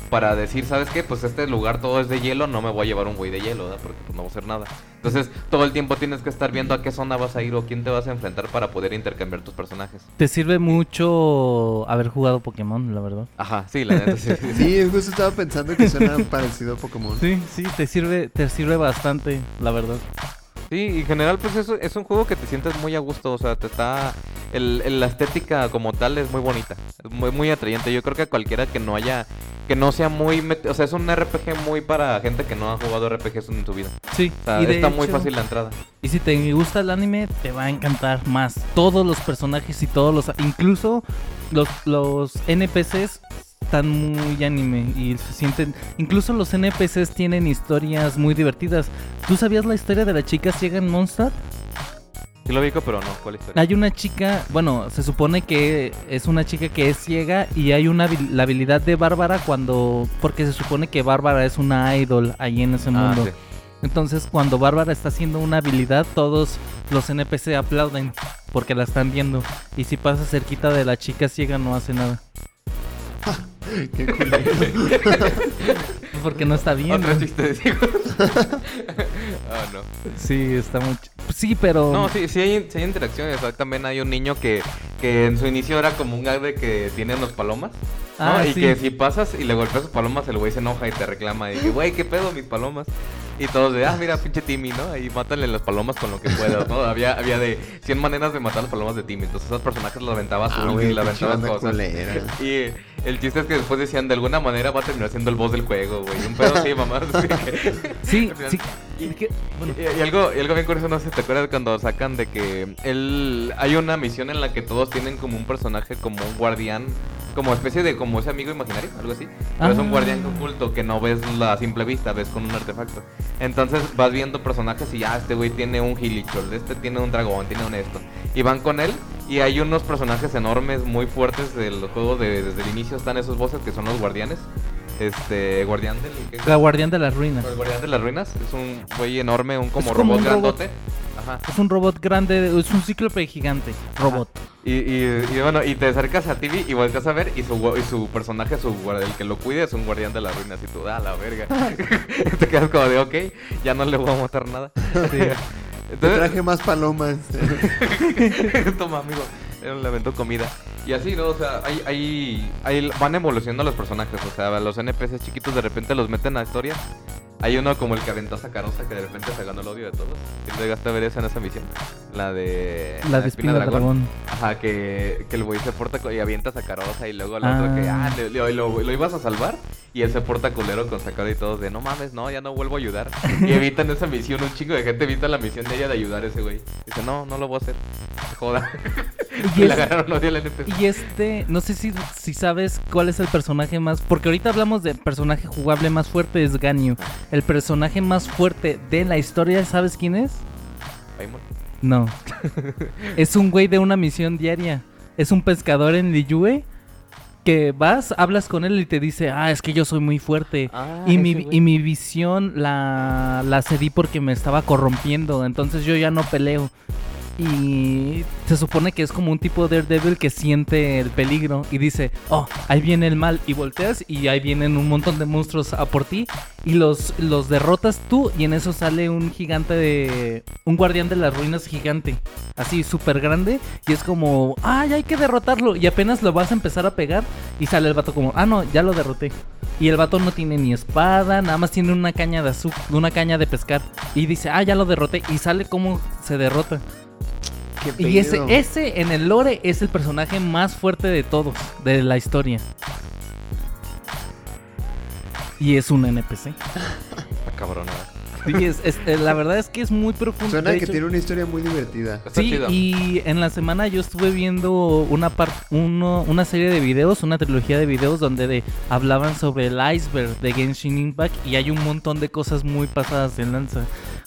para decir, ¿sabes qué? Pues este lugar todo es de hielo, no me voy a llevar un güey de hielo, ¿verdad? Porque pues, no va a hacer nada. Entonces, todo el tiempo tienes que estar viendo a qué zona vas a ir o quién te vas a enfrentar para poder intercambiar tus personajes. Te sirve mucho haber jugado Pokémon, la verdad. Ajá, sí, la neta sí. sí, sí. [LAUGHS] Sí, justo estaba pensando que suena [LAUGHS] parecido a Pokémon. Sí, sí, te sirve, te sirve bastante, la verdad. Sí, en general, pues eso es un juego que te sientes muy a gusto. O sea, te está. El, el- la estética como tal es muy bonita. Es muy, muy atrayente. Yo creo que cualquiera que no haya. Que no sea muy. O sea, es un RPG muy para gente que no ha jugado RPGs en su vida. Sí, O sea, y está muy fácil la entrada. Y si te gusta el anime, te va a encantar más. Todos los personajes y todos los... Incluso los, los NPCs están muy anime y se sienten... Incluso los NPCs tienen historias muy divertidas. ¿Tú sabías la historia de la chica ciega en Monster? Sí lo ubico, pero no. ¿Cuál historia? Hay una chica, bueno, se supone que es una chica que es ciega y hay una la habilidad de Bárbara cuando... Porque se supone que Bárbara es una idol ahí en ese Ah, mundo. sí. Entonces, cuando Bárbara está haciendo una habilidad, todos los NPC aplauden porque la están viendo. Y si pasa cerquita de la chica ciega, no hace nada. [LAUGHS] Qué culero. [LAUGHS] Porque no está bien. Chiste de ciegos. [LAUGHS] Ah, no. Sí, está muy... ch- Sí, pero... No, sí, sí hay, sí hay interacciones. o sea, También hay un niño que, que en su inicio era como un gag de que tiene unos palomas. ¿no? Ah, y sí. que si pasas y le golpeas sus palomas, el güey se enoja y te reclama. Y dice, güey, ¿qué pedo mis palomas? Y todos de, ah, mira, pinche Timmy, ¿no? Y mátale las palomas con lo que puedas, ¿no? Había, había de 100 maneras de matar las palomas de Timmy. Entonces esos personajes los aventabas Ah, y le pinche aventabas cosas. culera. Y el chiste es que después decían, de alguna manera va a terminar siendo el boss del juego, güey. Un pedo así, mamá. Sí, final- [LAUGHS] sí. Y bueno, y, y algo, y algo bien curioso, no sé te acuerdas cuando sacan de que él hay una misión en la que todos tienen como un personaje, como un guardián, como especie de como ese amigo imaginario, algo así. Pero es un Ah. guardián oculto que no ves la simple vista, ves con un artefacto. Entonces vas viendo personajes y ya este güey tiene un Hilichurl, este tiene un dragón, tiene un esto. Y van con él y hay unos personajes enormes, muy fuertes del juego de- desde el inicio están esos bosses que son los guardianes. Este, guardián del ¿qué? la guardián de las ruinas. El guardián de las ruinas es un güey enorme, un como robot un robot. grandote. Ajá. Es un robot grande, es un cíclope gigante. Robot. Y, y, y bueno, y te acercas a TV y volteas a ver y su, y su personaje, su el que lo cuide es un guardián de las ruinas y tú, da la verga. [LAUGHS] te quedas como de, ok, ya no le voy a matar nada. Te [LAUGHS] Entonces, traje más palomas. [LAUGHS] [LAUGHS] Toma, amigo. Él le aventó comida. Y así, ¿no? O sea, hay, hay, hay- van evolucionando los personajes. O sea, los NPCs chiquitos de repente los meten a historia. Hay uno como el que aventó a Sacarosa que de repente se ganó el odio de todos. ¿Sí llegaste a ver eso en esa misión? La de... La de Espina Dragón. Ajá, que, que el güey se porta y avienta a Sacarosa y luego el otro que, Ah. ah, le- le- lo, lo ibas a salvar y él se porta culero con Sakura y todos de, no mames, no, ya no vuelvo a ayudar. [LAUGHS] y evitan esa misión, un chingo de gente evita la misión de ella de ayudar a ese güey. Dice, no, no lo voy a hacer. [LAUGHS] Joda. [LAUGHS] Y es-. Y este, no sé si, si sabes cuál es el personaje más. Porque ahorita hablamos del personaje jugable más fuerte, es Ganyu. El personaje más fuerte de la historia, ¿sabes quién es? Paimon. No. [LAUGHS] es un güey de una misión diaria. Es un pescador en Liyue. Que vas, hablas con él y te dice, ah, es que yo soy muy fuerte. Ah, y, mi, y mi visión la, la cedí porque me estaba corrompiendo. Entonces yo ya no peleo. Y se supone que es como un tipo Daredevil que siente el peligro y dice, oh, ahí viene el mal. Y volteas y ahí vienen un montón de monstruos a por ti. Y los, los derrotas tú y en eso sale un gigante de... Un guardián de las ruinas gigante. Así, súper grande. Y es como, ay, hay que derrotarlo. Y apenas lo vas a empezar a pegar y sale el vato como, ah, no, ya lo derroté. Y el vato no tiene ni espada, nada más tiene una caña de azúcar, una caña de pescar. Y dice, ah, ya lo derroté. Y sale como se derrota. Y ese, ese en el lore es el personaje más fuerte de todos, de la historia. Y es un NPC. [LAUGHS] Cabronada. Sí, es, es- eh, la verdad es que es muy profundo. Suena De que tiene una historia muy divertida. Sí, y en la semana yo estuve viendo una par- uno- una serie de videos, una trilogía de videos donde de- hablaban sobre el iceberg de Genshin Impact y hay un montón de cosas muy pasadas en lanza,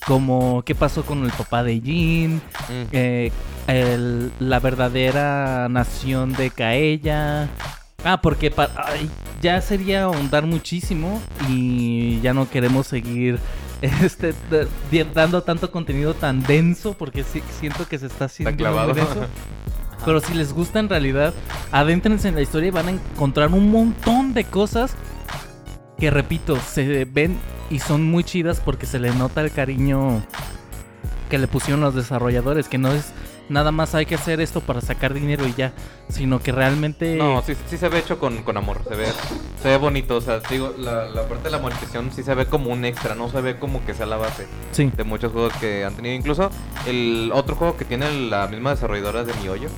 como qué pasó con el papá de Jin, Mm. eh, el- la verdadera nación de Kaella. Ah, porque ay, ya sería ahondar muchísimo y ya no queremos seguir [LAUGHS] este, dando tanto contenido tan denso porque sí, siento que se está haciendo clavado. muy denso. [LAUGHS] Pero si les gusta en realidad, adéntrense en la historia y van a encontrar un montón de cosas que, repito, se ven y son muy chidas porque se le nota el cariño que le pusieron los desarrolladores, que no es nada más hay que hacer esto para sacar dinero y ya, sino que realmente... No, sí, sí se ve hecho con, con amor, se ve, se ve bonito, o sea, digo, la, la parte de la monetización sí se ve como un extra, no se ve como que sea la base Sí. de muchos juegos que han tenido. Incluso el otro juego que tiene la misma desarrolladora de Mi Hoyo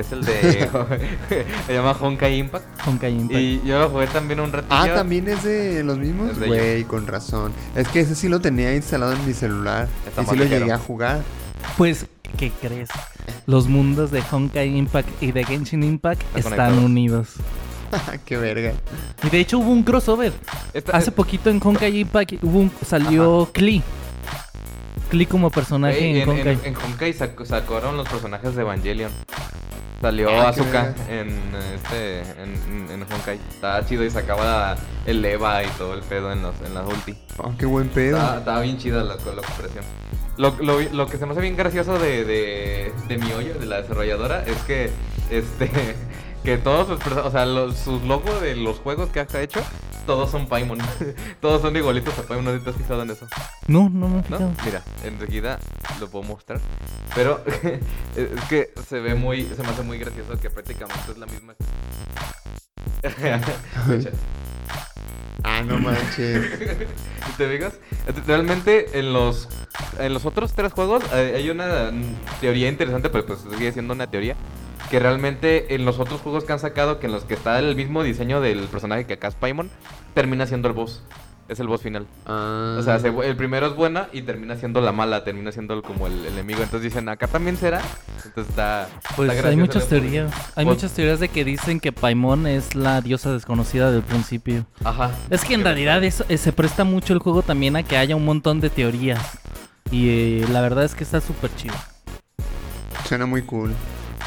es el de... [LAUGHS] [LAUGHS] se llama Honkai Impact. Honkai Impact. Y yo lo jugué también un ratillo. Ah, también es de los mismos. Güey, con razón. Es que ese sí lo tenía instalado en mi celular. Está y sí lo llegué a jugar. Pues, ¿qué crees? Los mundos de Honkai Impact y de Genshin Impact Están unidos. [LAUGHS] Qué verga. Y de hecho hubo un crossover. Esta- Hace poquito en Honkai Impact hubo un- salió Klee. Klee como personaje en, en, Honkai. en- en Honkai sac- sacaron los personajes de Evangelion. Salió Ah, verga. en este en, en, en Honkai. Estaba chido y sacaba el Eva y todo el pedo en los en las ulti. Oh, qué buen pedo. Estaba, estaba bien chida la, la expresión. Lo, lo, lo que se me hace bien gracioso de, de, de mi hoyo, de la desarrolladora, es que este [LAUGHS] que todos sus, o sea, los, sus logos de los juegos que ha hecho, todos son Paimon. [LAUGHS] todos son igualitos a Paimon, ¿no te has fijado en eso? No, no, no. Mira, enseguida lo puedo mostrar. Pero [LAUGHS] es que se ve muy, se me hace muy gracioso que prácticamente es la misma. [LAUGHS] Ah, no manches. [LAUGHS] ¿Te fijas? Realmente en los en los otros tres juegos eh, hay una teoría interesante, pero pues sigue siendo una teoría. Que realmente en los otros juegos que han sacado, que en los que está el mismo diseño del personaje que acá es Paimon, termina siendo el boss. Es el boss final. Ah. O sea, se- el primero es buena y termina siendo la mala, termina siendo como el, el enemigo. Entonces dicen, acá también será. Entonces está. Pues está hay muchas teorías. Hay muchas teorías de que dicen que Paimon es la diosa desconocida del principio. Ajá. Es que en realidad eso- eh, se presta mucho el juego también a que haya un montón de teorías. Y eh, la verdad es que está súper chido. Suena muy cool.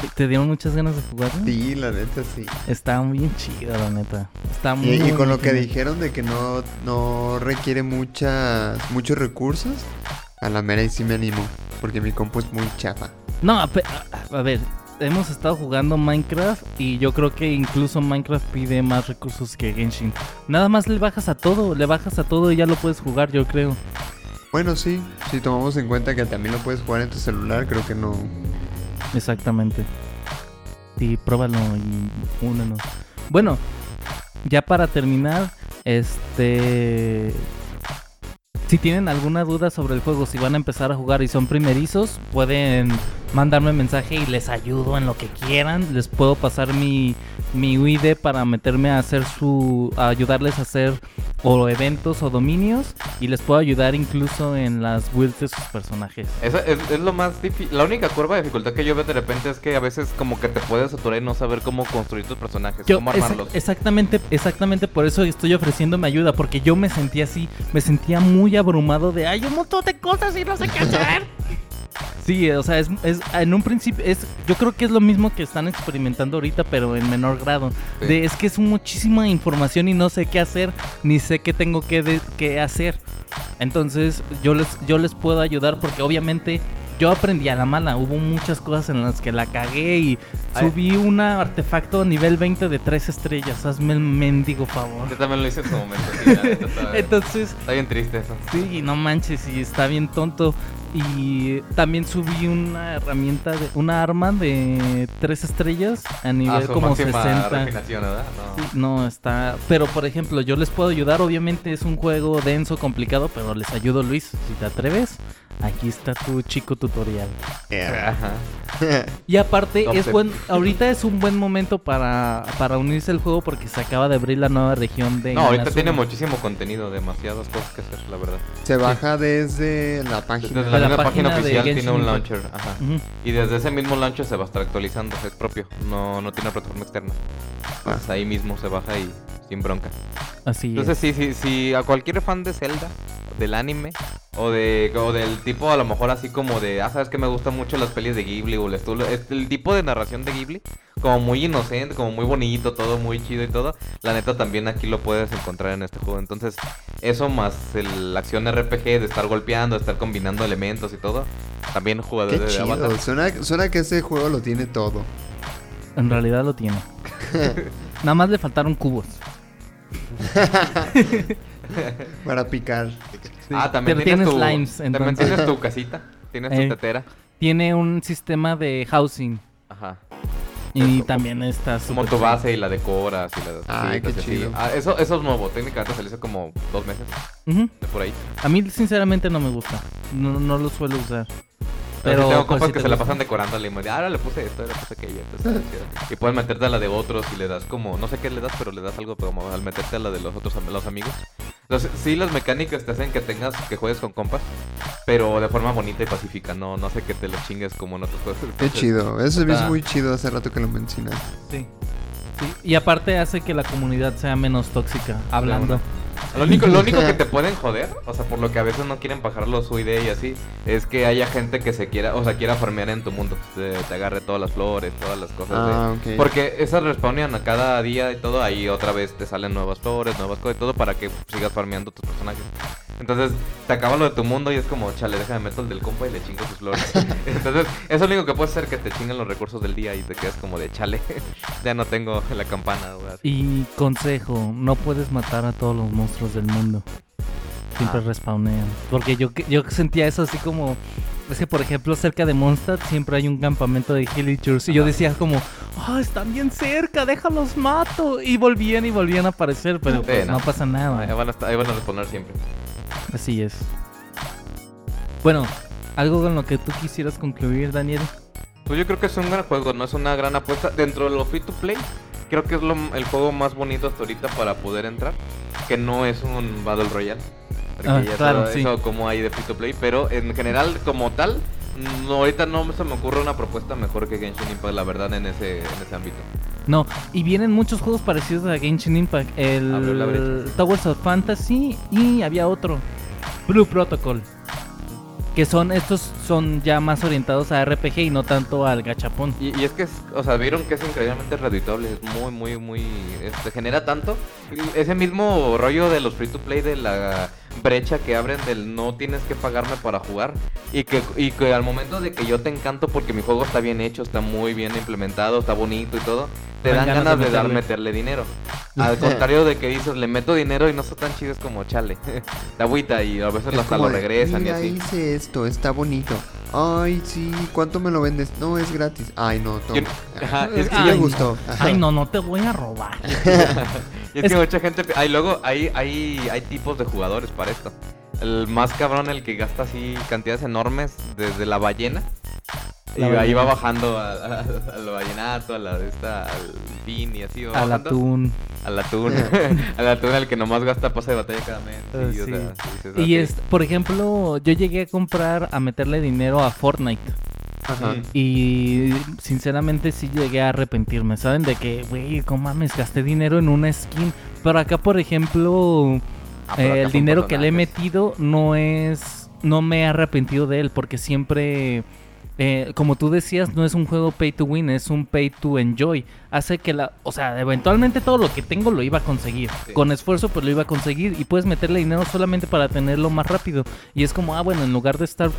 ¿Te- ¿Te dieron muchas ganas de jugar? Sí, la neta sí. Está bien chido, la neta. Está muy Y, y con lo que muy- dijeron de que no, no requiere muchas, muchos recursos, a la mera y sí me animo. Porque mi compu es muy chafa. No, a ver, hemos estado jugando Minecraft y yo creo que incluso Minecraft pide más recursos que Genshin. Nada más le bajas a todo, le bajas a todo y ya lo puedes jugar, yo creo. Bueno, sí, si tomamos en cuenta que también lo puedes jugar en tu celular, creo que no. Exactamente. Sí, pruébalo y únenos. Bueno, ya para terminar, este... Si tienen alguna duda sobre el juego, si van a empezar a jugar y son primerizos, pueden mandarme mensaje y les ayudo en lo que quieran. Les puedo pasar mi, mi UID para meterme a hacer su... a ayudarles a hacer o eventos o dominios y les puedo ayudar incluso en las builds de sus personajes. Es, es lo más difícil. La única curva de dificultad que yo veo de repente es que a veces como que te puedes saturar y no saber cómo construir tus personajes, Yo, cómo armarlos. exactamente, exactamente por eso estoy ofreciéndome ayuda, porque yo me sentía así, me sentía muy abrumado de hay un montón de cosas y no sé qué hacer. [LAUGHS] Sí, o sea, es, es- en un principio es, yo creo que es lo mismo que están experimentando ahorita, pero en menor grado. Sí. De, es que es muchísima información y no sé qué hacer, ni sé qué tengo que, de- que hacer. Entonces, yo les, yo les puedo ayudar porque obviamente yo aprendí a la mala. Hubo muchas cosas en las que la cagué y subí un artefacto nivel 20 de 3 estrellas. Hazme el mendigo favor. Yo también lo hice en su momento. sí, [LAUGHS] está, Entonces, está bien triste eso. Sí, no manches, y está bien tonto. Y también subí una herramienta, de, una arma de tres estrellas a nivel Ah, su como máxima 60. refinación, ¿verdad? No. Está. Pero por ejemplo, yo les puedo ayudar. Obviamente es un juego denso, complicado, pero les ayudo, Luis. Si te atreves, aquí está tu chico tutorial. Ajá. Y aparte, es buen, ahorita es un buen momento para, para unirse al juego porque se acaba de abrir la nueva región de. No, ahorita tiene muchísimo contenido, demasiadas cosas que hacer, la verdad. Se baja desde la página. Desde la, la misma página oficial Genshin tiene un Impact. launcher, ajá. Y desde ese mismo launcher se va a estar actualizando, es propio, no, no tiene plataforma externa. Entonces ahí mismo se baja y sin bronca. Así es. Entonces sí, sí, sí, a cualquier fan de Zelda, del anime, o de o del tipo a lo mejor así como de, ah, sabes que me gustan mucho las pelis de Ghibli o el, el tipo de narración de Ghibli, como muy inocente, como muy bonito, todo muy chido y todo, la neta también aquí lo puedes encontrar en este juego. Entonces, eso más el, la acción RPG de estar golpeando, de estar combinando elementos y todo, también Qué jugadores de chido. Avatar. Suena, suena que ese juego lo tiene todo. En realidad lo tiene. [LAUGHS] Nada más le faltaron cubos. [LAUGHS] Para picar. [LAUGHS] Ah, también Pero tienes, tiene tu, slimes, también entonces. tienes tu casita, tienes Eh. tu tetera. Tiene un sistema de housing. Ajá. Y Eso, también está Como súper tu chido. base y la decoras y la Ay, qué cositas y así. chido. Ah, eso, eso es nuevo, técnicamente se le hizo como dos meses Ujú. de por ahí. A mí sinceramente no me gusta. No, no lo suelo usar. Pero, tengo compas si que se la pasan decorando y me dicen, ahora le puse esto, le puse aquello. entonces y puedes meterte a la de otros y le das como, no sé qué le das, pero le das algo como al meterte a la de los otros los amigos. Entonces, sí, las mecánicas te hacen que tengas, que juegues con compas, pero de forma bonita y pacífica, no, no sé que te lo chingues como en otros juegos. Qué chido. Eso es muy chido hace rato que lo mencionas. Sí. Sí, Y aparte hace que la comunidad sea menos tóxica. Hablando. Lo único, lo único que te [LAUGHS] pueden joder, o sea, por lo que a veces no quieren bajar los UID y así, es que haya gente que se quiera, o sea, quiera farmear en tu mundo. Te, te agarre todas las flores, todas las cosas. de- Ah. Porque esas respawnan a cada día y todo, ahí otra vez te salen nuevas flores, nuevas cosas y todo para que sigas farmeando tus personajes. Entonces, te acaba lo de tu mundo y es como, chale, deja de meto el del compa y le chingo sus flores. [LAUGHS] Entonces, eso es lo único que puede hacer que te chinguen los recursos del día y te quedas como de chale. [LAUGHS] ya no tengo la campana, así. Y consejo, no puedes matar a todos los monstruos del mundo. Siempre Ah. respawnean. Porque yo, yo sentía eso así como... Es que, por ejemplo, cerca de Mondstadt siempre hay un campamento de Hillagers. Y yo decía como... ¡Ah, están bien cerca! ¡Déjalos mato! Y volvían y volvían a aparecer. Pero pues, no. no pasa Ahí nada. van, a, estar- ahí van a responder siempre. Así es. Bueno, ¿algo con lo que tú quisieras concluir, Daniel? Pues yo creo que es un gran juego, no es una gran apuesta. Dentro de lo free to play, creo que es lo- el juego más bonito hasta ahorita para poder entrar. Que no es un Battle Royale. Porque Ah, ya claro, sí. eso como hay de free to play. Pero en general, como tal, no, ahorita no se me ocurre una propuesta mejor que Genshin Impact, la verdad, en ese, en ese ámbito. No, y vienen muchos juegos parecidos a Genshin Impact. El brecha. Towers of Fantasy y había otro. Blue Protocol. Que son, estos son ya más orientados a RPG y no tanto al gachapón. Y, y es que, es- o sea, vieron que es increíblemente redituable, es muy, muy, muy, este, genera tanto. Ese mismo rollo de los free to play, de la brecha que abren del no tienes que pagarme para jugar. Y que, y que al momento de que yo te encanto porque mi juego está bien hecho, está muy bien implementado, está bonito y todo, te dan ganas, de, dar, meterle dinero. Al [LAUGHS] contrario de que dices, le meto dinero y no son tan chidos como chale. Te [LAUGHS] agüita y a veces Es hasta lo regresan y Mira, así. hice esto, está bonito. Ay, sí, ¿cuánto me lo vendes? No, es gratis. Ay, no, toma. Yo- ajá, es que me Ay, gustó. Ajá. Ay, no, no te voy a robar. [LAUGHS] Y es, Es- que mucha gente. Hay luego, hay, hay, hay tipos de jugadores para esto. El más cabrón, el que gasta así cantidades enormes desde la ballena. Y La ahí ballena. va bajando a- a- al vallenato, a la de esta, al fin y así va Al bajando. atún. [LAUGHS] [LAUGHS] Al atún. al atún, el que nomás gasta pase de batalla cada mes. Ah, sí, o sí. sea, dices, Y es, por ejemplo, yo llegué a comprar, a meterle dinero a Fortnite. Ajá. Y sinceramente sí llegué a arrepentirme, ¿saben? De que, güey, ¿cómo mames? Gasté dinero en una skin. Pero acá, por ejemplo, Ah, eh, acá el dinero que le he metido no es... No me he arrepentido de él porque siempre... eh, como tú decías, no es un juego pay to win, es un pay to enjoy. Hace que la... O sea, eventualmente todo lo que tengo lo iba a conseguir. Sí. Con esfuerzo pues lo iba a conseguir. Y puedes meterle dinero solamente para tenerlo más rápido. Y es como, ah, bueno, en lugar de estar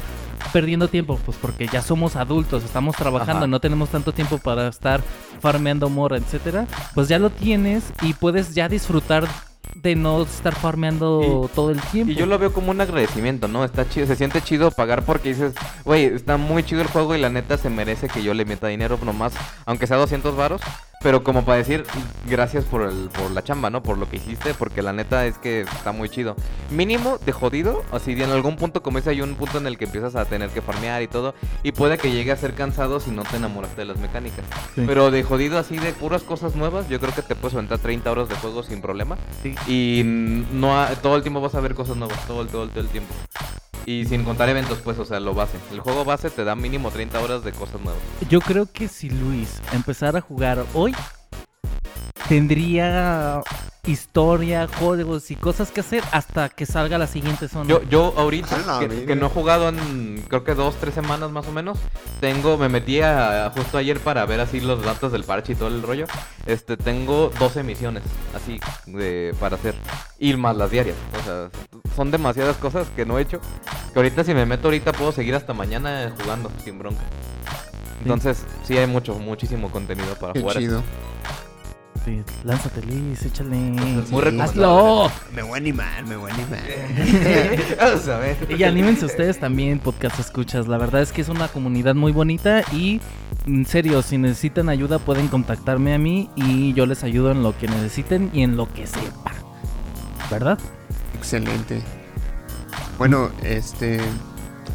perdiendo tiempo, pues porque ya somos adultos, estamos trabajando, Ajá. no tenemos tanto tiempo para estar farmeando mora, etcétera, pues ya lo tienes y puedes ya disfrutar de no estar farmeando todo el tiempo. Y yo lo veo como un agradecimiento, ¿no? Está chido, se siente chido pagar porque dices, güey, está muy chido el juego y la neta se merece que yo le meta dinero nomás, aunque sea 200 varos, pero como para decir, gracias por el por la chamba, ¿no? Por lo que hiciste, porque la neta es que está muy chido. Mínimo de jodido, así de en algún punto como dice hay un punto en el que empiezas a tener que farmear y todo, y puede que llegue a ser cansado si no te enamoraste de las mecánicas. Sí. Pero de jodido así de puras cosas nuevas, yo creo que te puedes aventar 30 horas de juego sin problema. Sí. Y no ha- todo el tiempo vas a ver cosas nuevas, todo el, todo el, todo el tiempo. Y sin contar eventos, pues, o sea, lo base. El juego base te da mínimo 30 horas de cosas nuevas. Yo creo que si Luis empezara a jugar hoy, tendría historia, juegos y cosas que hacer hasta que salga la siguiente zona. Yo, yo ahorita, que, no he jugado en creo que dos, tres semanas más o menos, tengo, me metí a, justo ayer para ver así los datos del parche y todo el rollo. Este, tengo 12 misiones, así, de, para hacer. Y más las diarias. O sea, son demasiadas cosas que no he hecho. Que ahorita si me meto ahorita puedo seguir hasta mañana jugando, sin bronca. Entonces, sí hay mucho, muchísimo contenido para Qué jugar. chido. Sí, lánzate Luis, échale. Muy recomendable. Hazlo. Me voy a animar, me voy a animar. [LAUGHS] Vamos a ver. Y anímense ustedes también, podcast escuchas. La verdad es que es una comunidad muy bonita y en serio, si necesitan ayuda pueden contactarme a mí y yo les ayudo en lo que necesiten y en lo que sepa. ¿Verdad? Excelente. Bueno, este.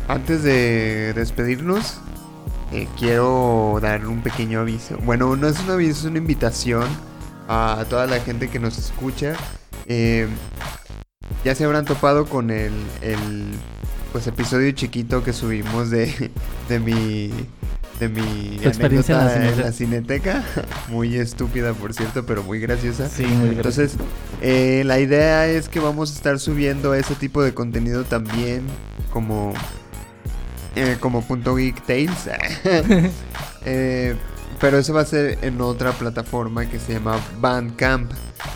Antes de despedirnos, eh, quiero dar un pequeño aviso. Bueno, no es un aviso, es una invitación a toda la gente que nos escucha. Eh, ya se habrán topado con el, el pues episodio chiquito que subimos de, [LAUGHS] de mi de mi experiencia en la Cineteca. la cineteca. [LAUGHS] Muy estúpida, por cierto, pero muy graciosa. Sí, muy. Entonces, eh, la idea es que vamos a estar subiendo ese tipo de contenido también, como, eh, como punto Geek Tales. [LAUGHS] Eh, pero eso va a ser en otra plataforma que se llama Bandcamp.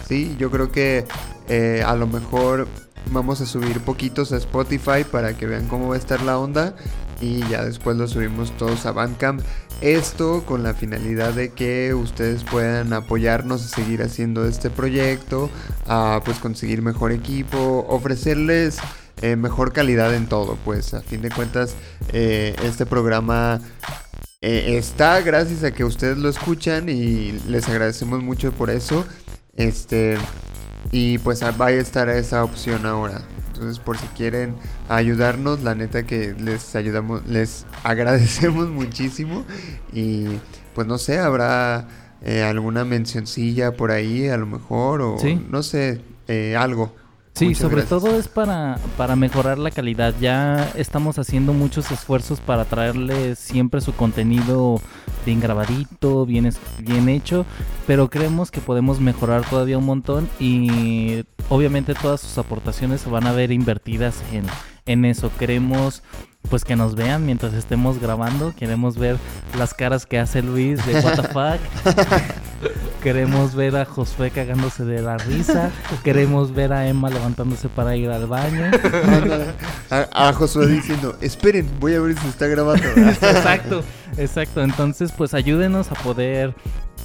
Sí, yo creo que eh, a lo mejor vamos a subir poquitos a Spotify para que vean cómo va a estar la onda y ya después los subimos todos a Bandcamp. Esto con la finalidad de que ustedes puedan apoyarnos a seguir haciendo este proyecto, a pues conseguir mejor equipo, ofrecerles eh, mejor calidad en todo. Pues a fin de cuentas eh, este programa eh, está gracias a que ustedes lo escuchan y les agradecemos mucho por eso. Este y pues va a estar esa opción ahora. Entonces, por si quieren ayudarnos, la neta que les ayudamos, les [LAUGHS] agradecemos muchísimo. Y pues no sé, habrá eh, alguna mencioncilla por ahí, a lo mejor, o Sí. no sé, eh, algo. Sí, Muchas sobre gracias. todo es para, para mejorar la calidad. Ya estamos haciendo muchos esfuerzos para traerle siempre su contenido bien grabadito, bien, bien hecho, pero creemos que podemos mejorar todavía un montón y obviamente todas sus aportaciones se van a ver invertidas en, en eso. Queremos pues que nos vean mientras estemos grabando, queremos ver las caras que hace Luis de [LAUGHS] fuck. Queremos ver a Josué cagándose de la risa. Queremos ver a Emma levantándose para ir al baño. A, a Josué diciendo, esperen, voy a ver si está grabando. [LAUGHS] Exacto, exacto. Entonces, pues ayúdenos a poder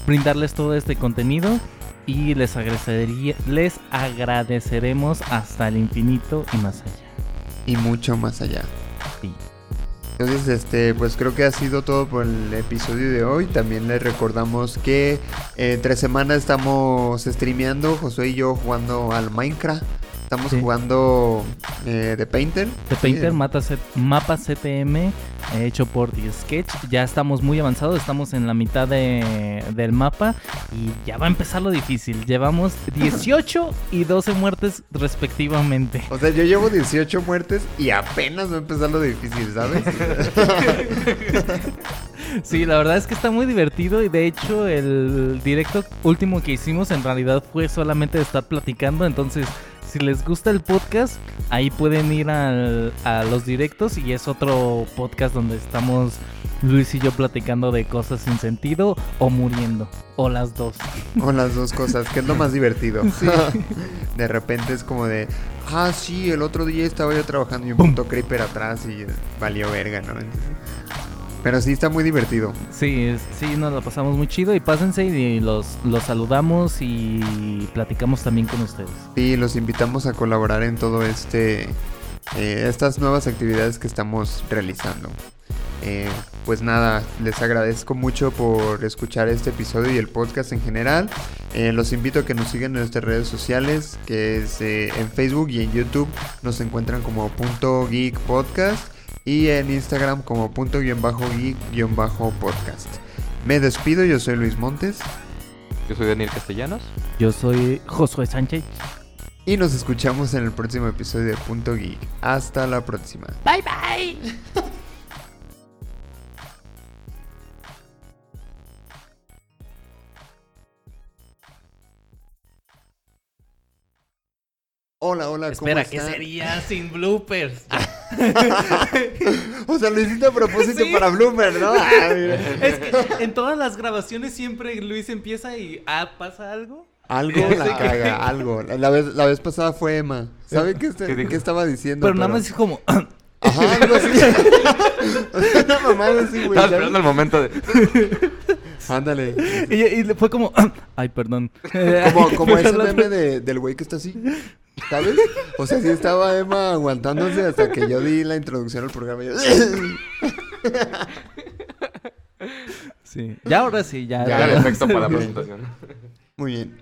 brindarles todo este contenido y les agradecería, les agradeceremos hasta el infinito y más allá. y mucho más allá. Sí. Entonces, este, pues creo que ha sido todo por el episodio de hoy. También les recordamos que eh, entre semana estamos streameando, Josué y yo jugando al Minecraft. Estamos Sí. jugando eh, The Painter. The Painter Sí, mata mapa CTM hecho por The Sketch. Ya estamos muy avanzados, estamos en la mitad de- del mapa y ya va a empezar lo difícil. Llevamos 18 y 12 muertes respectivamente. O sea, yo llevo 18 muertes y apenas va a empezar lo difícil, ¿sabes? [LAUGHS] Sí, la verdad es que está muy divertido y de hecho el directo último que hicimos en realidad fue solamente de estar platicando, entonces si les gusta el podcast, ahí pueden ir al- a los directos y es otro podcast donde estamos Luis y yo platicando de cosas sin sentido o muriendo, o las dos. o las dos cosas, que es lo más [LAUGHS] divertido. [LAUGHS] de repente es como de, ah, sí, el otro día estaba yo trabajando y un punto creeper atrás y valió verga, ¿no? Pero sí está muy divertido. Sí, es- sí, nos lo pasamos muy chido y pásense y los, los saludamos y platicamos también con ustedes. Sí, los invitamos a colaborar en todo este eh, estas nuevas actividades que estamos realizando. Eh, pues nada, les agradezco mucho por escuchar este episodio y el podcast en general. Eh, los invito a que nos sigan en nuestras redes sociales, que es en Facebook y en YouTube nos encuentran como punto geek podcast y en Instagram como punto guion bajo geek guion bajo podcast. Me despido, yo soy Luis Montes Yo soy Daniel Castellanos. Yo soy Josué Sánchez. y nos escuchamos en el próximo episodio de Punto Geek. Hasta la próxima. Bye bye. [LAUGHS] Hola, hola, ¿cómo Espera, ¿qué sería sin bloopers? [LAUGHS] O sea, lo hiciste a propósito Sí. para Bloomer, ¿no? Ah, [LAUGHS] es que en todas las grabaciones siempre Luis empieza y ah, pasa algo. Algo [LAUGHS] la caga, algo. La vez, la vez pasada fue Emma. ¿Sabe qué, está- ¿Qué estaba diciendo? Pero nada más es como Ajá, algo así. Una mamada así, güey. Estaba esperando el momento de. Ándale. y, y le fue como ay, perdón. Como, como ese meme de, del güey que está así. ¿Sabes? O sea, sí estaba Emma aguantándose hasta que yo di la introducción al programa. y yo- Sí. Ya ahora sí, ya. Ya, efecto para la presentación. Muy bien.